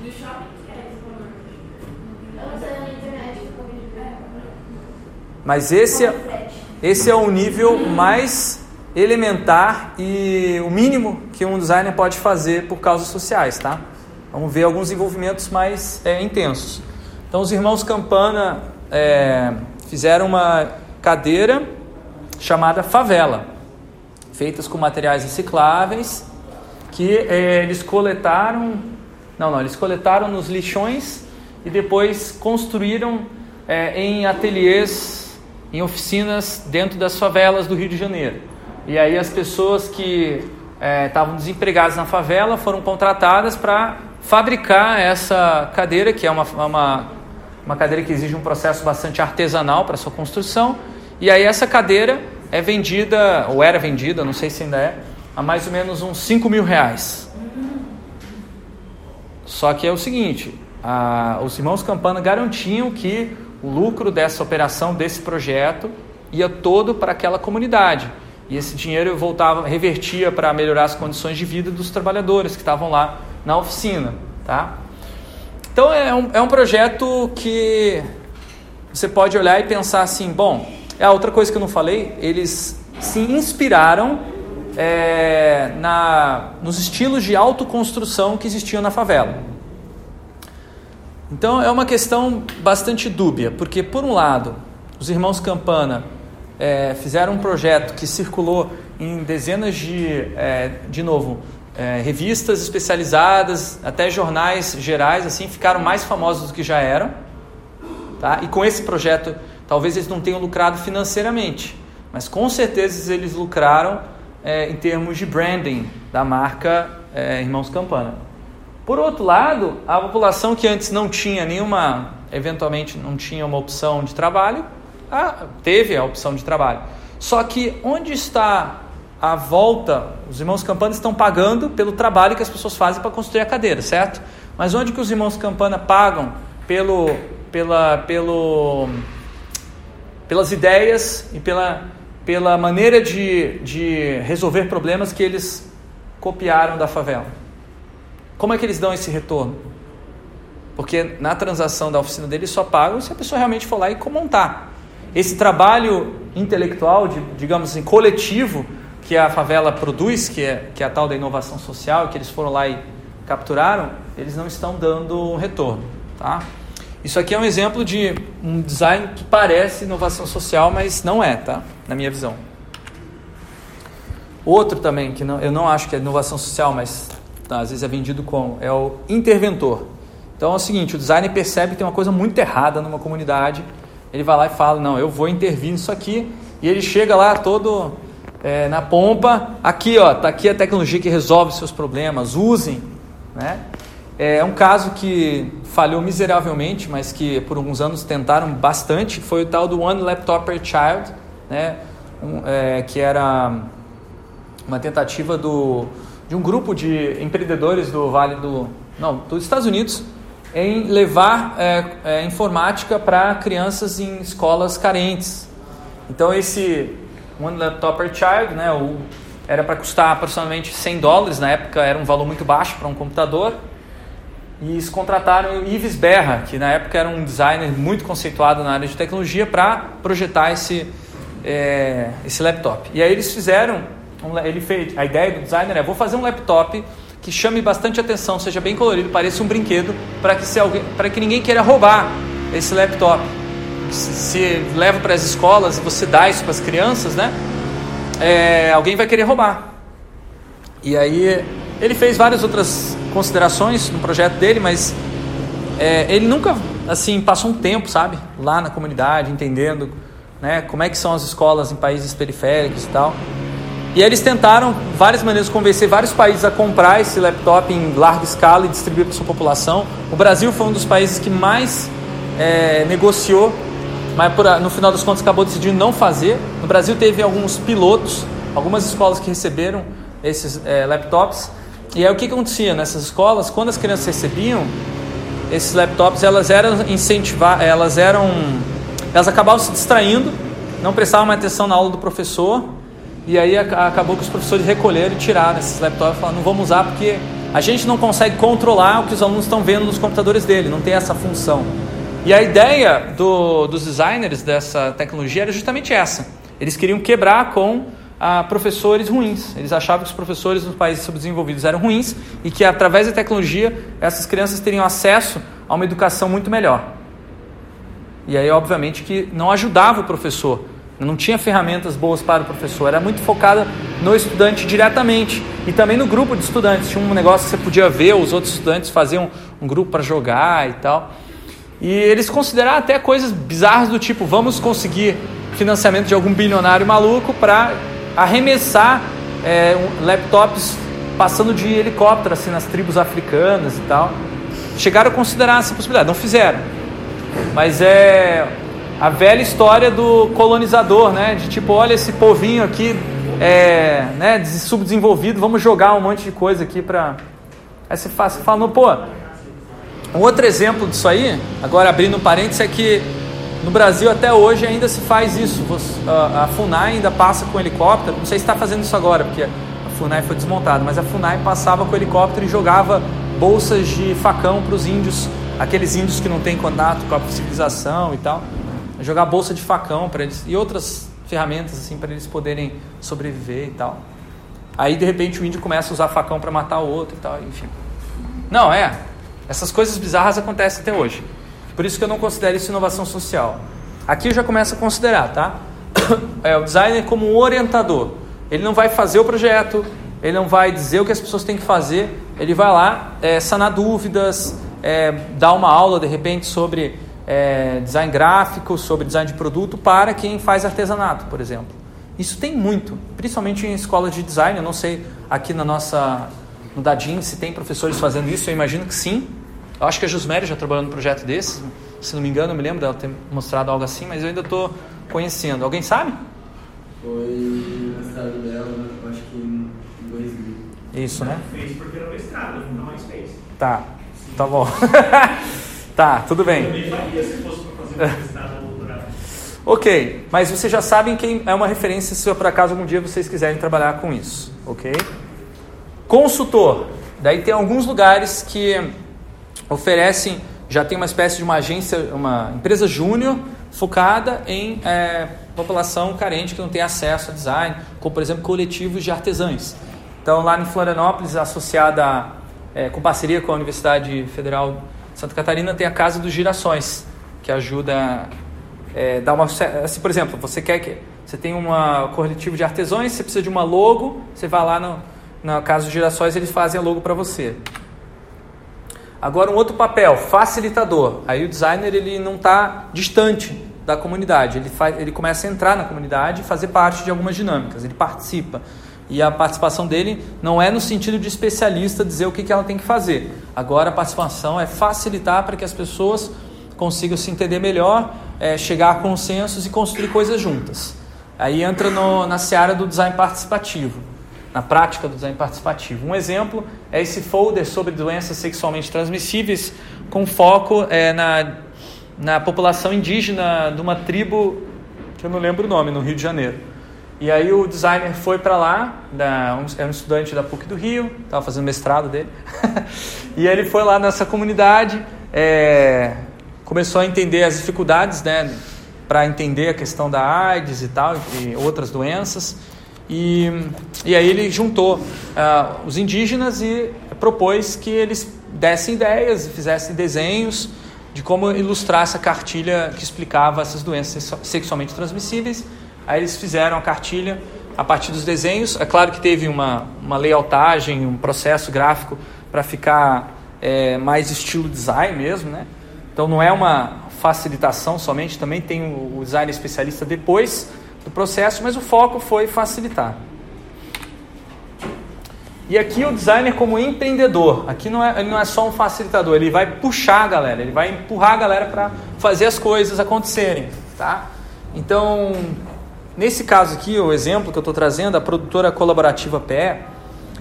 No shopping esse valor. Eu sei na internet que eu vejo. Mas esse é, esse é o nível mais elementar e o mínimo que um designer pode fazer por causas sociais, tá? Vamos ver alguns envolvimentos mais é, intensos. Então, os irmãos Campana é, fizeram uma cadeira chamada favela, feitas com materiais recicláveis, que é, eles coletaram, não, não, eles coletaram nos lixões e depois construíram é, em ateliês, em oficinas dentro das favelas do Rio de Janeiro. E aí as pessoas que é, estavam desempregadas na favela foram contratadas para fabricar essa cadeira, que é uma, uma, uma cadeira que exige um processo bastante artesanal para sua construção. E aí essa cadeira é vendida, ou era vendida, não sei se ainda é, a mais ou menos uns 5 mil reais. Só que é o seguinte, a, os irmãos Campana garantiam que o lucro dessa operação, desse projeto, ia todo para aquela comunidade. E esse dinheiro voltava, revertia para melhorar as condições de vida dos trabalhadores que estavam lá na oficina, tá? Então é um, é um projeto que você pode olhar e pensar assim, bom, é a outra coisa que eu não falei, eles se inspiraram é, na, nos estilos de autoconstrução que existiam na favela. Então é uma questão bastante dúbia, porque por um lado, os irmãos Campana é, fizeram um projeto que circulou em dezenas de, é, de novo, é, revistas especializadas, até jornais gerais, assim, ficaram mais famosos do que já eram. Tá? E com esse projeto, talvez eles não tenham lucrado financeiramente, mas com certeza eles lucraram é, em termos de branding da marca é, Irmãos Campana. Por outro lado, a população que antes não tinha nenhuma, eventualmente não tinha uma opção de trabalho, ah, teve a opção de trabalho. Só que onde está a volta? Os irmãos Campana estão pagando pelo trabalho que as pessoas fazem para construir a cadeira, certo? Mas onde que os irmãos Campana pagam pelo, pela, pelo, pelas ideias e pela, pela maneira de, de resolver problemas que eles copiaram da favela? Como é que eles dão esse retorno? Porque na transação da oficina deles só pagam se a pessoa realmente for lá e montar. Esse trabalho intelectual, de, digamos assim, coletivo, que a favela produz, que é, que é a tal da inovação social, que eles foram lá e capturaram, eles não estão dando um retorno. Tá? Isso aqui é um exemplo de um design que parece inovação social, mas não é, tá? Na minha visão. Outro também, que não, eu não acho que é inovação social, mas tá, às vezes é vendido como, é o interventor. Então é o seguinte, o designer percebe que tem uma coisa muito errada numa comunidade, ele vai lá e fala, não, eu vou intervir nisso aqui, e ele chega lá todo é, na pompa, aqui ó, tá aqui a tecnologia que resolve seus problemas, usem, né? É um caso que falhou miseravelmente, mas que por alguns anos tentaram bastante, foi o tal do One Laptop per Child, né? Um, é, que era uma tentativa do, de um grupo de empreendedores do Vale do não dos Estados Unidos em levar é, é, informática para crianças em escolas carentes. Então esse One Laptop per Child, né, o, era para custar aproximadamente 100 dólares na época era um valor muito baixo para um computador. E eles contrataram o Yves Berra, que na época era um designer muito conceituado na área de tecnologia, para projetar esse, é, esse laptop. E aí eles fizeram ele fez, a ideia do designer é vou fazer um laptop que chame bastante atenção, seja bem colorido, pareça um brinquedo, para que que ninguém queira roubar esse laptop. Se, leva para as escolas e você dá isso para as crianças, né? É, alguém vai querer roubar. E aí ele fez várias outras considerações no projeto dele, mas é, ele nunca assim passou um tempo, sabe, lá na comunidade, entendendo, né, como é que são as escolas em países periféricos e tal. E eles tentaram várias maneiras de convencer vários países a comprar esse laptop em larga escala e distribuir para sua população. O Brasil foi um dos países que mais é, negociou, mas por, no final das contas acabou decidindo não fazer. No Brasil teve alguns pilotos, algumas escolas que receberam esses é, laptops. E aí o que acontecia nessas escolas? Quando as crianças recebiam esses laptops, elas eram incentivar, elas eram, elas acabavam se distraindo, não prestavam mais atenção na aula do professor e aí acabou que os professores recolheram e tiraram esses laptops e falaram, não vamos usar porque a gente não consegue controlar o que os alunos estão vendo nos computadores dele, não tem essa função. E a ideia do, dos designers dessa tecnologia era justamente essa. Eles queriam quebrar com ah, professores ruins. Eles achavam que os professores nos países subdesenvolvidos eram ruins e que através da tecnologia essas crianças teriam acesso a uma educação muito melhor. E aí, obviamente, que não ajudava o professor não tinha ferramentas boas para o professor, era muito focada no estudante diretamente e também no grupo de estudantes. Tinha um negócio que você podia ver os outros estudantes faziam um grupo para jogar e tal. E eles consideraram até coisas bizarras do tipo: vamos conseguir financiamento de algum bilionário maluco para arremessar é, laptops passando de helicóptero assim nas tribos africanas e tal. Chegaram a considerar essa possibilidade, não fizeram. Mas é a velha história do colonizador, né? De tipo, olha esse povinho aqui, é, né, subdesenvolvido, vamos jogar um monte de coisa aqui para. Aí você fala, você fala pô. Um outro exemplo disso aí, agora abrindo um parênteses, é que no Brasil até hoje ainda se faz isso. A FUNAI ainda passa com helicóptero, não sei se está fazendo isso agora, porque a FUNAI foi desmontada, mas a FUNAI passava com helicóptero e jogava bolsas de facão para os índios, aqueles índios que não têm contato com a civilização e tal jogar bolsa de facão para eles e outras ferramentas assim para eles poderem sobreviver e tal. Aí de repente o índio começa a usar facão para matar o outro e tal, enfim. Não, é. Essas coisas bizarras acontecem até hoje. Por isso que eu não considero isso inovação social. Aqui eu já começo a considerar, tá? É o designer como um orientador. Ele não vai fazer o projeto, ele não vai dizer o que as pessoas têm que fazer, ele vai lá é, sanar dúvidas, é, dar uma aula de repente sobre é, design gráfico, sobre design de produto para quem faz artesanato, por exemplo. Isso tem muito, principalmente em escolas de design. Eu não sei aqui na nossa no Dadin se tem professores fazendo isso. Eu imagino que sim. Eu acho que a Jusméria já trabalhou num projeto desses. Se não me engano, eu me lembro dela ter mostrado algo assim, mas eu ainda estou conhecendo. Alguém sabe? Foi no mestrado dela, acho que em 2000. Isso, né? Fez porque era mestrado, não mais fez. Tá, tá bom. Tá, tudo bem. Também faria se fosse para fazer um doutorado. Ok, mas vocês já sabem quem é uma referência se por acaso algum dia vocês quiserem trabalhar com isso, ok? Consultor. Daí tem alguns lugares que oferecem, já tem uma espécie de uma agência, uma empresa júnior focada em é, população carente que não tem acesso a design, como por exemplo coletivos de artesãos. Então lá em Florianópolis, associada é, com parceria com a Universidade Federal Santa Catarina tem a Casa dos Girassóis, que ajuda é, dar uma assim, por exemplo, você quer que você tem um coletivo de artesãos, você precisa de uma logo, você vai lá no, na Casa dos Girassóis, eles fazem a logo para você. Agora um outro papel, facilitador. Aí o designer ele não está distante da comunidade, ele, faz, ele começa a entrar na comunidade e fazer parte de algumas dinâmicas, ele participa. E a participação dele não é no sentido de especialista dizer o que, que ela tem que fazer. Agora a participação é facilitar para que as pessoas consigam se entender melhor, é, chegar a consensos e construir coisas juntas. Aí entra no, na seara do design participativo, na prática do design participativo. Um exemplo é esse folder sobre doenças sexualmente transmissíveis, com foco é, na, na população indígena de uma tribo que eu não lembro o nome, no Rio de Janeiro. E aí o designer foi para lá, da, um, era um estudante da PUC do Rio, estava fazendo mestrado dele, e ele foi lá nessa comunidade, é, começou a entender as dificuldades, né, para entender a questão da AIDS e tal, e outras doenças, e, e aí ele juntou uh, os indígenas e propôs que eles dessem ideias fizessem desenhos de como ilustrar essa cartilha que explicava essas doenças sexualmente transmissíveis Aí eles fizeram a cartilha a partir dos desenhos. É claro que teve uma, uma layoutagem, um processo gráfico para ficar é, mais estilo design mesmo, né? Então não é uma facilitação somente, também tem o design especialista depois do processo, mas o foco foi facilitar. E aqui o designer como empreendedor, aqui não é, ele não é só um facilitador, ele vai puxar a galera, ele vai empurrar a galera para fazer as coisas acontecerem, tá? Então, Nesse caso aqui, o exemplo que eu estou trazendo, a produtora colaborativa PE,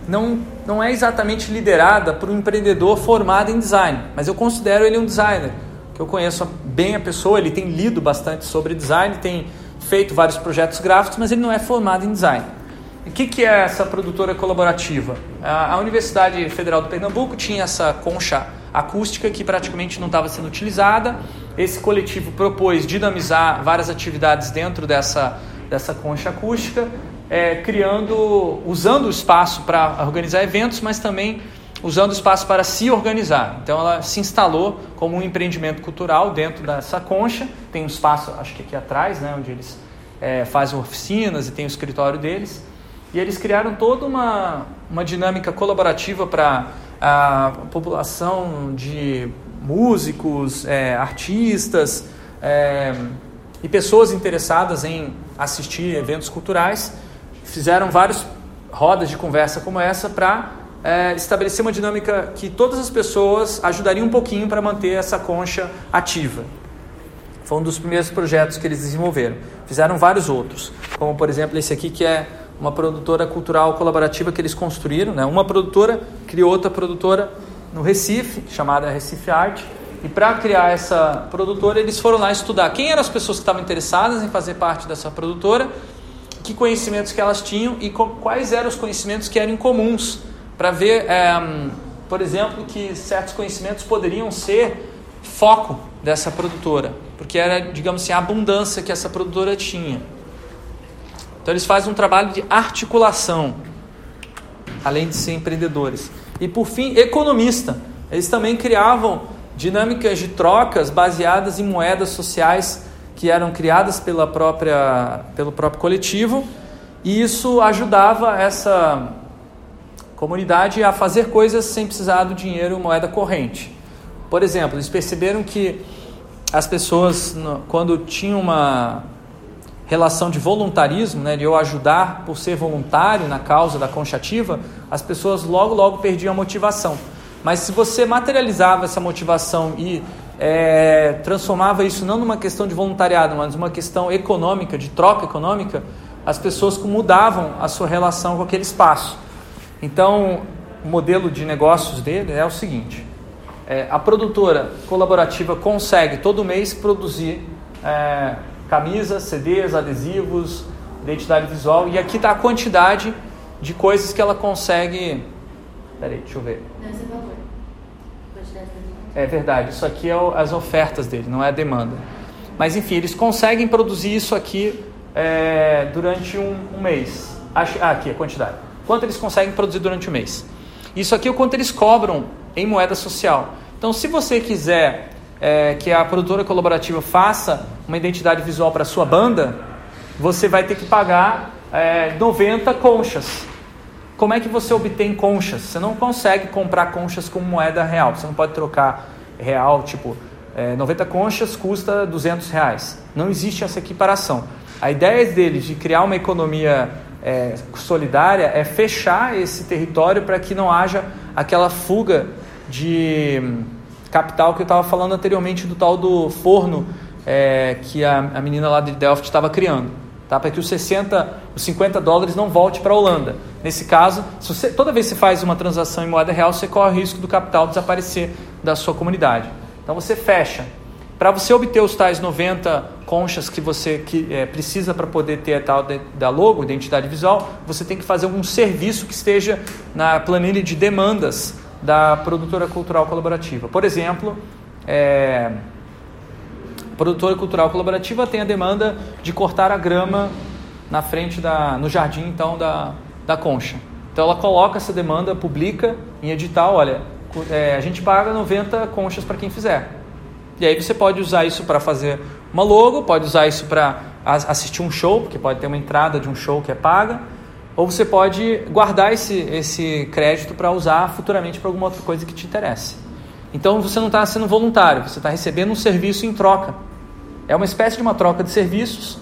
não, não é exatamente liderada por um empreendedor formado em design, mas eu considero ele um designer, que eu conheço bem a pessoa, ele tem lido bastante sobre design, tem feito vários projetos gráficos, mas ele não é formado em design. O que, que é essa produtora colaborativa? A, Universidade Federal do Pernambuco tinha essa concha acústica que praticamente não estava sendo utilizada. Esse coletivo propôs dinamizar várias atividades dentro dessa dessa concha acústica, é, criando, usando o espaço para organizar eventos, mas também usando o espaço para se organizar. Então ela se instalou como um empreendimento cultural dentro dessa concha. Tem um espaço, acho que aqui atrás, né, onde eles é, fazem oficinas e tem o escritório deles. E eles criaram toda uma, uma dinâmica colaborativa para a população de músicos, é, artistas, é, e pessoas interessadas em assistir eventos culturais fizeram várias rodas de conversa como essa para é, estabelecer uma dinâmica que todas as pessoas ajudariam um pouquinho para manter essa concha ativa. Foi um dos primeiros projetos que eles desenvolveram. Fizeram vários outros, como por exemplo esse aqui que é uma produtora cultural colaborativa que eles construíram. Né? Uma produtora criou outra produtora no Recife, chamada Recife Arte, e para criar essa produtora, eles foram lá estudar quem eram as pessoas que estavam interessadas em fazer parte dessa produtora, que conhecimentos que elas tinham e quais eram os conhecimentos que eram incomuns, para ver, é, por exemplo, que certos conhecimentos poderiam ser foco dessa produtora, porque era, digamos assim, a abundância que essa produtora tinha. Então eles fazem um trabalho de articulação, além de ser empreendedores. E por fim, economista. Eles também criavam dinâmicas de trocas baseadas em moedas sociais que eram criadas pela própria, pelo próprio coletivo, e isso ajudava essa comunidade a fazer coisas sem precisar do dinheiro moeda corrente. Por exemplo, eles perceberam que as pessoas, quando tinham uma relação de voluntarismo, né, de eu ajudar por ser voluntário na causa da conchativa, as pessoas logo, logo perdiam a motivação. Mas se você materializava essa motivação e é, transformava isso não numa questão de voluntariado, mas numa questão econômica, de troca econômica, as pessoas mudavam a sua relação com aquele espaço. Então, o modelo de negócios dele é o seguinte: é, a produtora colaborativa consegue todo mês produzir é, camisas, CDs, adesivos, identidade visual, e aqui está a quantidade de coisas que ela consegue. Peraí, deixa eu ver. É verdade, isso aqui é as ofertas dele, não é a demanda. Mas enfim, eles conseguem produzir isso aqui é, durante um, um mês. Acho, ah, aqui a quantidade. Quanto eles conseguem produzir durante o mês? Isso aqui é o quanto eles cobram em moeda social. Então se você quiser é, que a produtora colaborativa faça uma identidade visual para sua banda, você vai ter que pagar é, 90 conchas. Como é que você obtém conchas? Você não consegue comprar conchas com moeda real. Você não pode trocar real, tipo, é, 90 conchas custa 200 reais. Não existe essa equiparação. A ideia deles de criar uma economia é, solidária é fechar esse território para que não haja aquela fuga de hum, capital que eu estava falando anteriormente do tal do forno é, que a, a menina lá de Delft estava criando. Tá? Para que os 60, os 50 dólares não volte para a Holanda. Nesse caso, você, toda vez que você faz uma transação em moeda real, você corre o risco do capital desaparecer da sua comunidade. Então você fecha. Para você obter os tais 90 conchas que você que, é, precisa para poder ter a tal de, da logo, identidade visual, você tem que fazer algum serviço que esteja na planilha de demandas da produtora cultural colaborativa. Por exemplo, é, a produtora cultural colaborativa tem a demanda de cortar a grama na frente da, no jardim então da, da concha. Então ela coloca essa demanda, publica em edital, olha, é, a gente paga 90 conchas para quem fizer. E aí você pode usar isso para fazer uma logo, pode usar isso para assistir um show, porque pode ter uma entrada de um show que é paga, ou você pode guardar esse, esse crédito para usar futuramente para alguma outra coisa que te interesse. Então você não está sendo voluntário, você está recebendo um serviço em troca. É uma espécie de uma troca de serviços,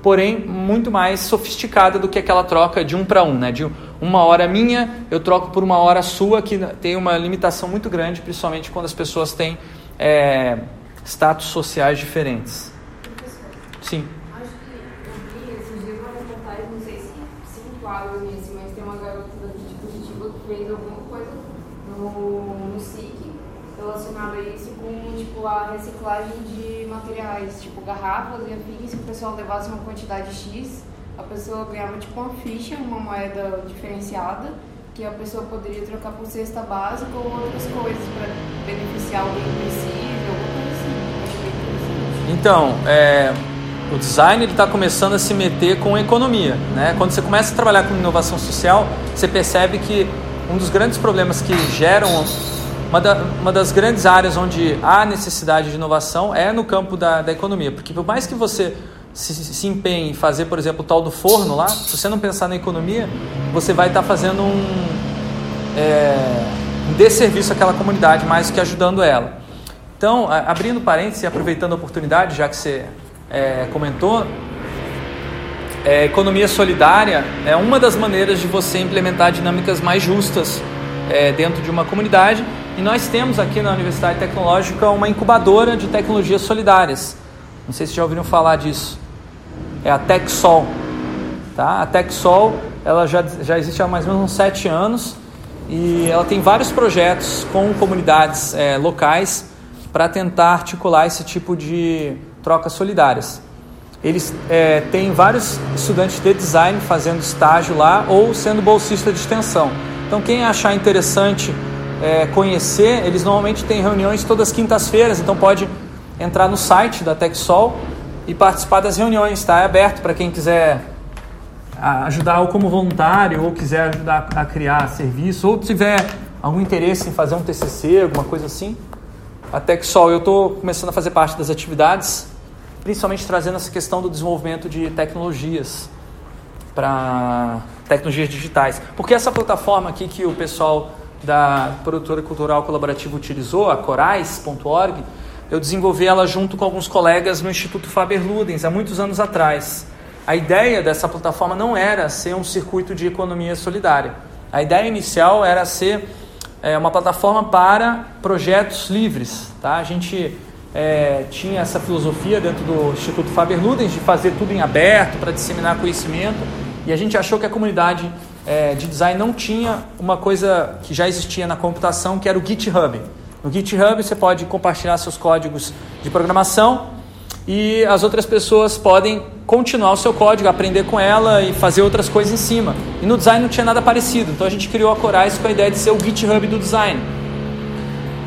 porém muito mais sofisticada do que aquela troca de um para um, né? De uma hora minha, eu troco por uma hora sua, que tem uma limitação muito grande, principalmente quando as pessoas têm é, status sociais diferentes. Sim. Acho que eu vi esses dias uma reportagem, não sei se se enquadra nisso, mas tem uma garota de Curitiba que fez alguma coisa no, no SIC relacionada a isso com tipo, a reciclagem de materiais, tipo garrafas e afins, se o pessoal levasse uma quantidade X, a pessoa ganhava tipo uma ficha, uma moeda diferenciada, que a pessoa poderia trocar por cesta básica ou outras coisas para beneficiar alguém que precisa, alguma coisa assim. Interessante. Então, é, o design está começando a se meter com a economia. Né? Quando você começa a trabalhar com inovação social, você percebe que um dos grandes problemas que geram uma, da, uma das grandes áreas onde há necessidade de inovação é no campo da, da economia, porque por mais que você se, se empenhe em fazer, por exemplo, o tal do forno lá, se você não pensar na economia, você vai estar fazendo um, é, um desserviço àquela comunidade mais que ajudando ela. Então, abrindo parênteses e aproveitando a oportunidade, já que você é, comentou, é, economia solidária é uma das maneiras de você implementar dinâmicas mais justas é, dentro de uma comunidade e nós temos aqui na Universidade Tecnológica uma incubadora de tecnologias solidárias. Não sei se já ouviram falar disso. É a TechSol. Tá? A TechSol ela já, já existe há mais ou menos uns sete anos e ela tem vários projetos com comunidades é, locais para tentar articular esse tipo de trocas solidárias. Eles é, têm vários estudantes de design fazendo estágio lá ou sendo bolsista de extensão. Então, quem achar interessante é, conhecer, eles normalmente têm reuniões todas quintas-feiras, então pode entrar no site da TechSol e participar das reuniões, está É aberto para quem quiser ajudar ou como voluntário ou quiser ajudar a criar serviço ou tiver algum interesse em fazer um TCC, alguma coisa assim. A TechSol, eu estou começando a fazer parte das atividades, principalmente trazendo essa questão do desenvolvimento de tecnologias para tecnologias digitais. Porque essa plataforma aqui que o pessoal da produtora cultural colaborativa utilizou, a corais.org, eu desenvolvi ela junto com alguns colegas no Instituto Faber Ludens há muitos anos atrás. A ideia dessa plataforma não era ser um circuito de economia solidária. A ideia inicial era ser é, uma plataforma para projetos livres. Tá? A gente é, tinha essa filosofia dentro do Instituto Faber Ludens de fazer tudo em aberto para disseminar conhecimento e a gente achou que a comunidade é, de design não tinha uma coisa que já existia na computação, que era o GitHub. No GitHub você pode compartilhar seus códigos de programação e as outras pessoas podem continuar o seu código, aprender com ela e fazer outras coisas em cima. E no design não tinha nada parecido, então a gente criou a Corais com a ideia de ser o GitHub do design.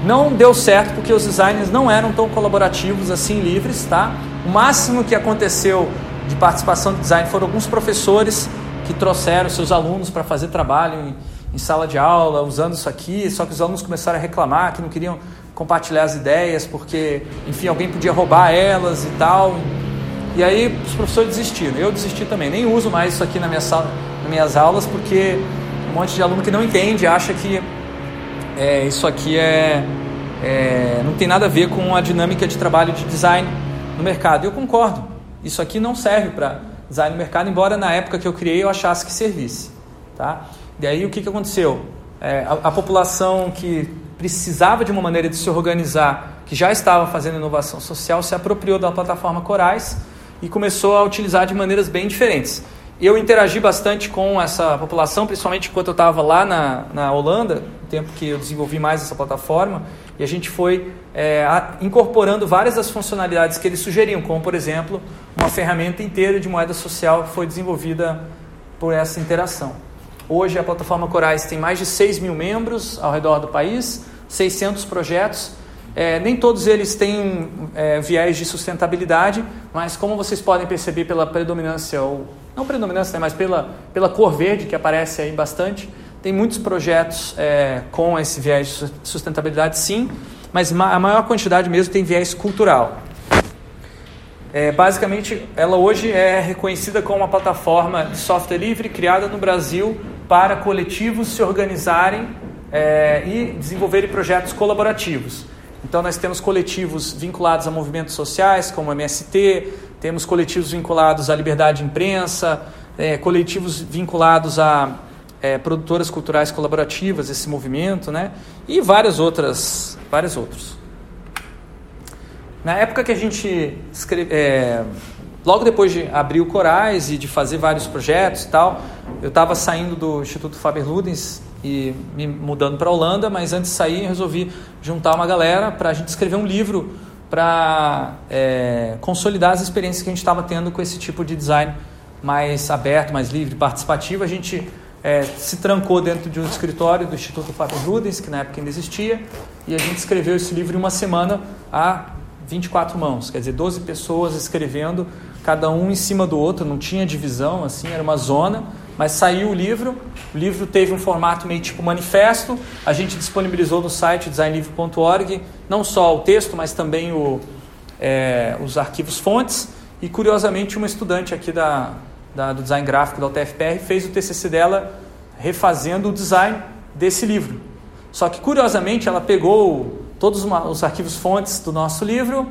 Não deu certo porque os designers não eram tão colaborativos assim, livres, tá? O máximo que aconteceu de participação de design foram alguns professores que trouxeram seus alunos para fazer trabalho em, em, sala de aula usando isso aqui, só que os alunos começaram a reclamar que não queriam compartilhar as ideias, porque, enfim, alguém podia roubar elas e tal. E aí os professores desistiram. Eu desisti também. Nem uso mais isso aqui na minha sala, nas minhas aulas, porque um monte de aluno que não entende acha que é, isso aqui é, é, não tem nada a ver com a dinâmica de trabalho de design no mercado. Eu concordo. Isso aqui não serve para design no mercado, embora na época que eu criei eu achasse que servisse. Tá? E aí o que, que aconteceu? É, a, a população que precisava de uma maneira de se organizar, que já estava fazendo inovação social, se apropriou da plataforma Corais e começou a utilizar de maneiras bem diferentes. Eu interagi bastante com essa população, principalmente enquanto eu estava lá na, na Holanda, tempo que eu desenvolvi mais essa plataforma, e a gente foi é, incorporando várias das funcionalidades que eles sugeriam, como, por exemplo, uma ferramenta inteira de moeda social que foi desenvolvida por essa interação. Hoje a plataforma Corais tem mais de 6 mil membros ao redor do país, 600 projetos. É, nem todos eles têm é, viés de sustentabilidade, mas como vocês podem perceber pela predominância, ou não predominância, né, mas pela, pela cor verde que aparece aí bastante, tem muitos projetos é, com esse viés de sustentabilidade, sim, mas a maior quantidade mesmo tem viés cultural. É, basicamente, ela hoje é reconhecida como uma plataforma de software livre criada no Brasil para coletivos se organizarem é, e desenvolverem projetos colaborativos. Então, nós temos coletivos vinculados a movimentos sociais, como o MST, temos coletivos vinculados à liberdade de imprensa, é, coletivos vinculados a é, produtoras culturais colaborativas, esse movimento, né? e várias outras, vários outros. Na época que a gente escreve, é, logo depois de abrir o Corais e de fazer vários projetos e tal, eu estava saindo do Instituto Faber Ludens e me mudando para a Holanda, mas antes de sair resolvi juntar uma galera para a gente escrever um livro para é, consolidar as experiências que a gente estava tendo com esse tipo de design mais aberto, mais livre, participativo. A gente é, se trancou dentro de um escritório do Instituto Faber Ludens, que na época ainda existia, e a gente escreveu esse livro em uma semana a 24 mãos, quer dizer, 12 pessoas escrevendo, cada um em cima do outro, não tinha divisão, assim, era uma zona, mas saiu o livro, o livro teve um formato meio tipo manifesto, a gente disponibilizou no site designlivre.org, não só o texto, mas também o, é, os arquivos fontes, e curiosamente uma estudante aqui da, da, do design gráfico da UTFPR fez o TCC dela refazendo o design desse livro. Só que curiosamente ela pegou todos os arquivos fontes do nosso livro,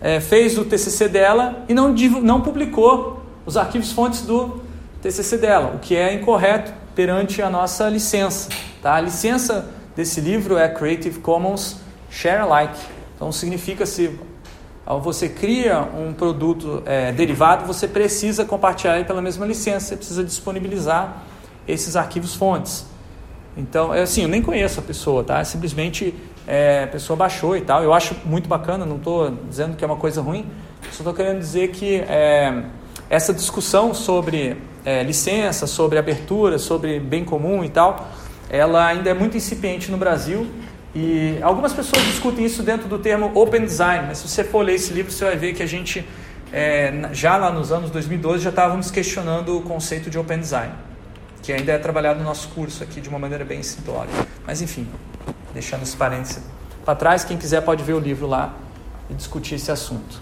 é, fez o TCC dela e não, não publicou os arquivos fontes do TCC dela, o que é incorreto perante a nossa licença. Tá? A licença desse livro é Creative Commons Share Alike. Então significa se você cria um produto é, derivado, você precisa compartilhar ele pela mesma licença, você precisa disponibilizar esses arquivos fontes. Então, é assim, eu nem conheço a pessoa, tá? Simplesmente é, a pessoa baixou e tal. Eu acho muito bacana, não estou dizendo que é uma coisa ruim, só estou querendo dizer que é, essa discussão sobre é, licença, sobre abertura, sobre bem comum e tal, ela ainda é muito incipiente no Brasil. E algumas pessoas discutem isso dentro do termo Open Design, mas se você for ler esse livro, você vai ver que a gente, é, já lá nos anos 2012, já estávamos questionando o conceito de Open Design, que ainda é trabalhado no nosso curso aqui de uma maneira bem simplória. Mas enfim, deixando esse parênteses para trás. Quem quiser pode ver o livro lá e discutir esse assunto.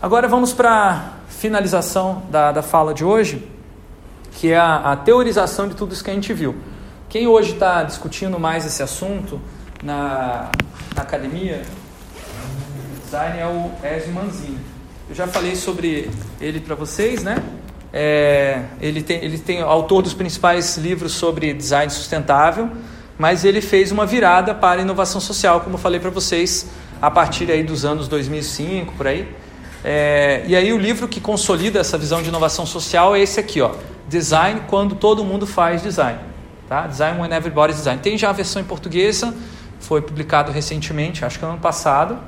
Agora vamos para a finalização da, da fala de hoje, que é a, a teorização de tudo isso que a gente viu. Quem hoje está discutindo mais esse assunto na, na academia design é o Ezio Manzini. Eu já falei sobre ele para vocês, né? É, ele, tem, ele tem autor dos principais livros sobre design sustentável mas ele fez uma virada para a inovação social, como eu falei para vocês, a partir aí dos anos 2005, por aí. É, e aí o livro que consolida essa visão de inovação social é esse aqui, ó, Design quando todo mundo faz design, tá? Design when everybody's design. Tem já a versão em portuguesa, foi publicado recentemente, acho que no ano passado.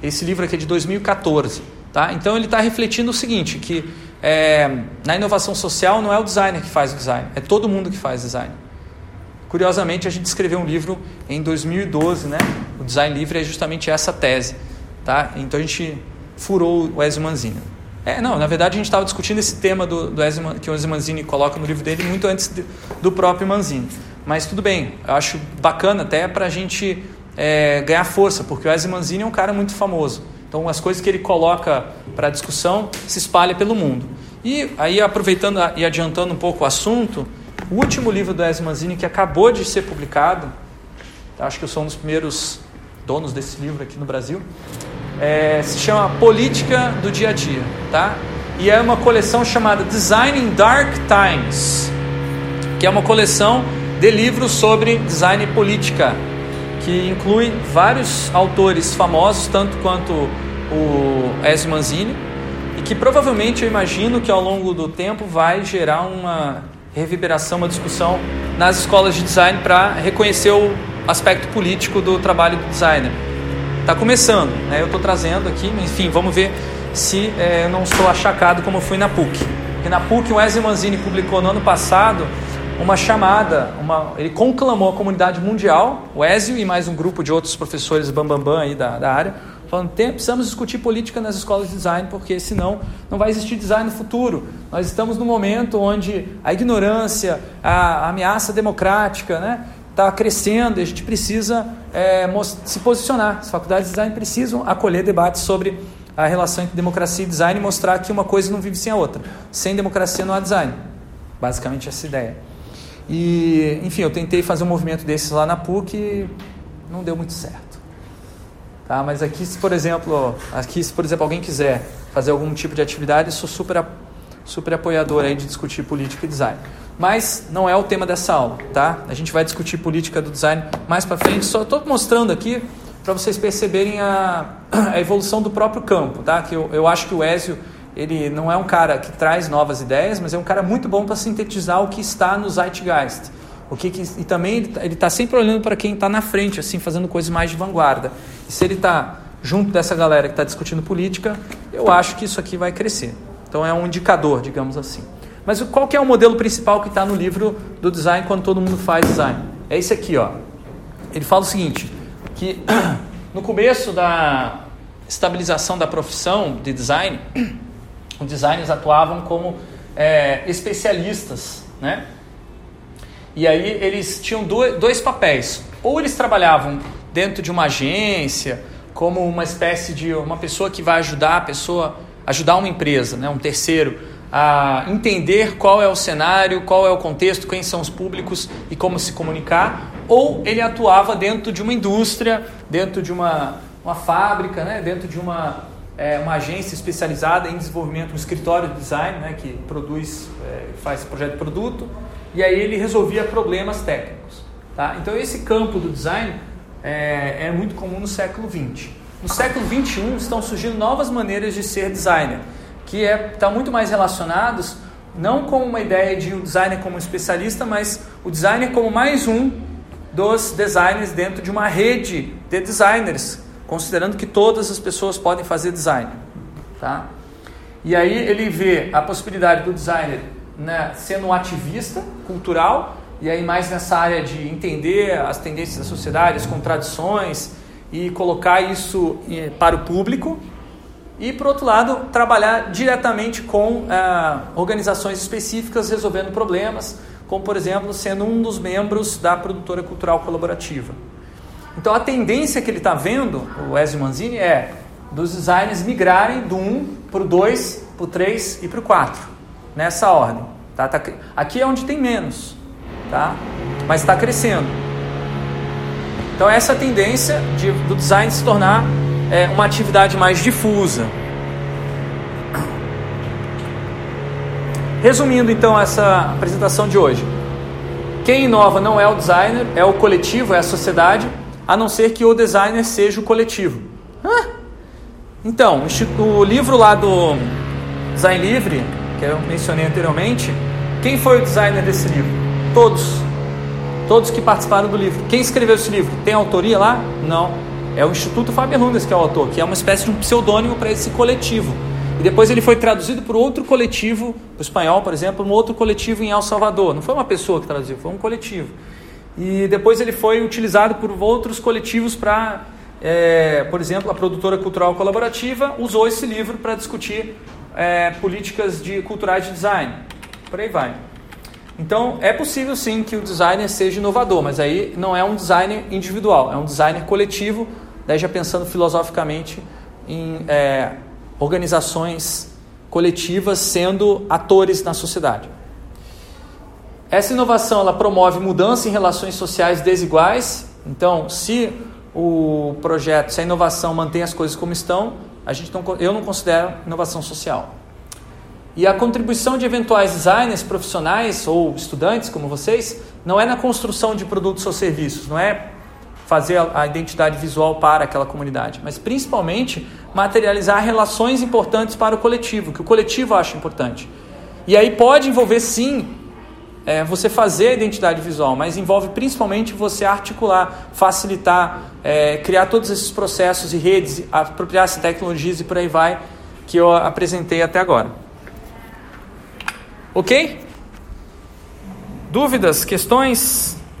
Esse livro aqui é de 2014, tá? Então ele está refletindo o seguinte, que é, na inovação social não é o designer que faz o design, é todo mundo que faz design. Curiosamente, a gente escreveu um livro em 2012, né? O design livre é justamente essa tese, tá? Então a gente furou o Ezio Manzini. É, não, na verdade a gente estava discutindo esse tema do, do que o Ezio Manzini coloca no livro dele muito antes de, do próprio Manzini. Mas tudo bem, eu acho bacana até para a gente é, ganhar força, porque o Ezio Manzini é um cara muito famoso. Então, as coisas que ele coloca para discussão se espalha pelo mundo. E aí, aproveitando e adiantando um pouco o assunto, o último livro do Ezio Manzini, que acabou de ser publicado, acho que eu sou um dos primeiros donos desse livro aqui no Brasil, é, se chama Política do Dia a Dia, tá? E é uma coleção chamada Design in Dark Times, que é uma coleção de livros sobre design e política, que inclui vários autores famosos, tanto quanto o Ezio Manzini, e que provavelmente eu imagino que ao longo do tempo vai gerar uma reverberação, uma discussão nas escolas de design para reconhecer o aspecto político do trabalho do designer. Está começando, né? eu estou trazendo aqui, enfim, vamos ver se é, não sou achacado como fui na PUC. Porque na PUC o Wesley Manzini publicou no ano passado uma chamada, uma, ele conclamou a comunidade mundial, o Ezio e mais um grupo de outros professores bambambam bam, bam aí da, da área, falando que precisamos discutir política nas escolas de design, porque senão não vai existir design no futuro. Nós estamos num momento onde a ignorância, a, a ameaça democrática né, está crescendo e a gente precisa é, se posicionar. As faculdades de design precisam acolher debates sobre a relação entre democracia e design e mostrar que uma coisa não vive sem a outra. Sem democracia não há design. Basicamente essa ideia. E, enfim, eu tentei fazer um movimento desses lá na PUC e não deu muito certo. Tá? Mas aqui, se por exemplo, aqui, se por exemplo alguém quiser fazer algum tipo de atividade, sou super, super apoiador aí de discutir política e design. Mas não é o tema dessa aula, tá? A gente vai discutir política do design mais para frente. Só estou mostrando aqui para vocês perceberem a, a, evolução do próprio campo, tá? Que eu, eu acho que o Ezio ele não é um cara que traz novas ideias, mas é um cara muito bom para sintetizar o que está no Zeitgeist. O que, que e também ele está tá sempre olhando para quem está na frente, assim, fazendo coisas mais de vanguarda. E se ele está junto dessa galera que está discutindo política, eu acho que isso aqui vai crescer. Então é um indicador, digamos assim. Mas qual que é o modelo principal que está no livro do design quando todo mundo faz design? É esse aqui, ó. Ele fala o seguinte, que no começo da estabilização da profissão de design, os designers atuavam como é, especialistas, né? E aí eles tinham dois, papéis. Ou eles trabalhavam dentro de uma agência, como uma espécie de uma pessoa que vai ajudar a pessoa, ajudar uma empresa, né, um terceiro, a entender qual é o cenário, qual é o contexto, quem são os públicos e como se comunicar, ou ele atuava dentro de uma indústria, dentro de uma, uma fábrica, né, dentro de uma é, uma agência especializada em desenvolvimento, um escritório de design, né, que produz, é, faz projeto de produto, e aí ele resolvia problemas técnicos. Tá? Então esse campo do design é, é muito comum no século XX. No século XXI estão surgindo novas maneiras de ser designer, que estão é, tá muito mais relacionados não com uma ideia de o designer como especialista, mas o designer como mais um dos designers dentro de uma rede de designers considerando que todas as pessoas podem fazer design. Tá? E aí ele vê a possibilidade do designer né, sendo um ativista cultural, e aí mais nessa área de entender as tendências da sociedade, as contradições, e colocar isso eh, para o público. E, por outro lado, trabalhar diretamente com ah, organizações específicas resolvendo problemas, como, por exemplo, sendo um dos membros da produtora cultural colaborativa. Então a tendência que ele está vendo, o Ezio Manzini, é dos designers migrarem do 1 para o 2, para o 3 e para o 4, nessa ordem. Tá? Tá, aqui é onde tem menos, tá? mas está crescendo. Então essa tendência de, do design se tornar é, uma atividade mais difusa. Resumindo então essa apresentação de hoje. Quem inova não é o designer, é o coletivo, é a sociedade a não ser que o designer seja o coletivo. Ah, então, o livro lá do Design Livre, que eu mencionei anteriormente, quem foi o designer desse livro? Todos. Todos que participaram do livro. Quem escreveu esse livro? Tem autoria lá? Não. É o Instituto Faber-Lundes que é o autor, que é uma espécie de um pseudônimo para esse coletivo. E depois ele foi traduzido por outro coletivo, o espanhol, por exemplo, um outro coletivo em El Salvador. Não foi uma pessoa que traduziu, foi um coletivo. E depois ele foi utilizado por outros coletivos para, é, por exemplo, a produtora cultural colaborativa usou esse livro para discutir é, políticas de culturais de design. Por aí vai. Então, é possível sim que o designer seja inovador, mas aí não é um designer individual, é um designer coletivo, daí já pensando filosoficamente em é, organizações coletivas sendo atores na sociedade. Essa inovação ela promove mudança em relações sociais desiguais. Então, se o projeto, se a inovação mantém as coisas como estão, a gente não, eu não considero inovação social. E a contribuição de eventuais designers profissionais ou estudantes como vocês não é na construção de produtos ou serviços, não é fazer a identidade visual para aquela comunidade, mas principalmente materializar relações importantes para o coletivo, que o coletivo acha importante. E aí pode envolver sim é, você fazer a identidade visual, mas envolve principalmente você articular, facilitar, é, criar todos esses processos e redes, apropriar-se tecnologias e por aí vai, que eu apresentei até agora. Ok? Dúvidas? Questões?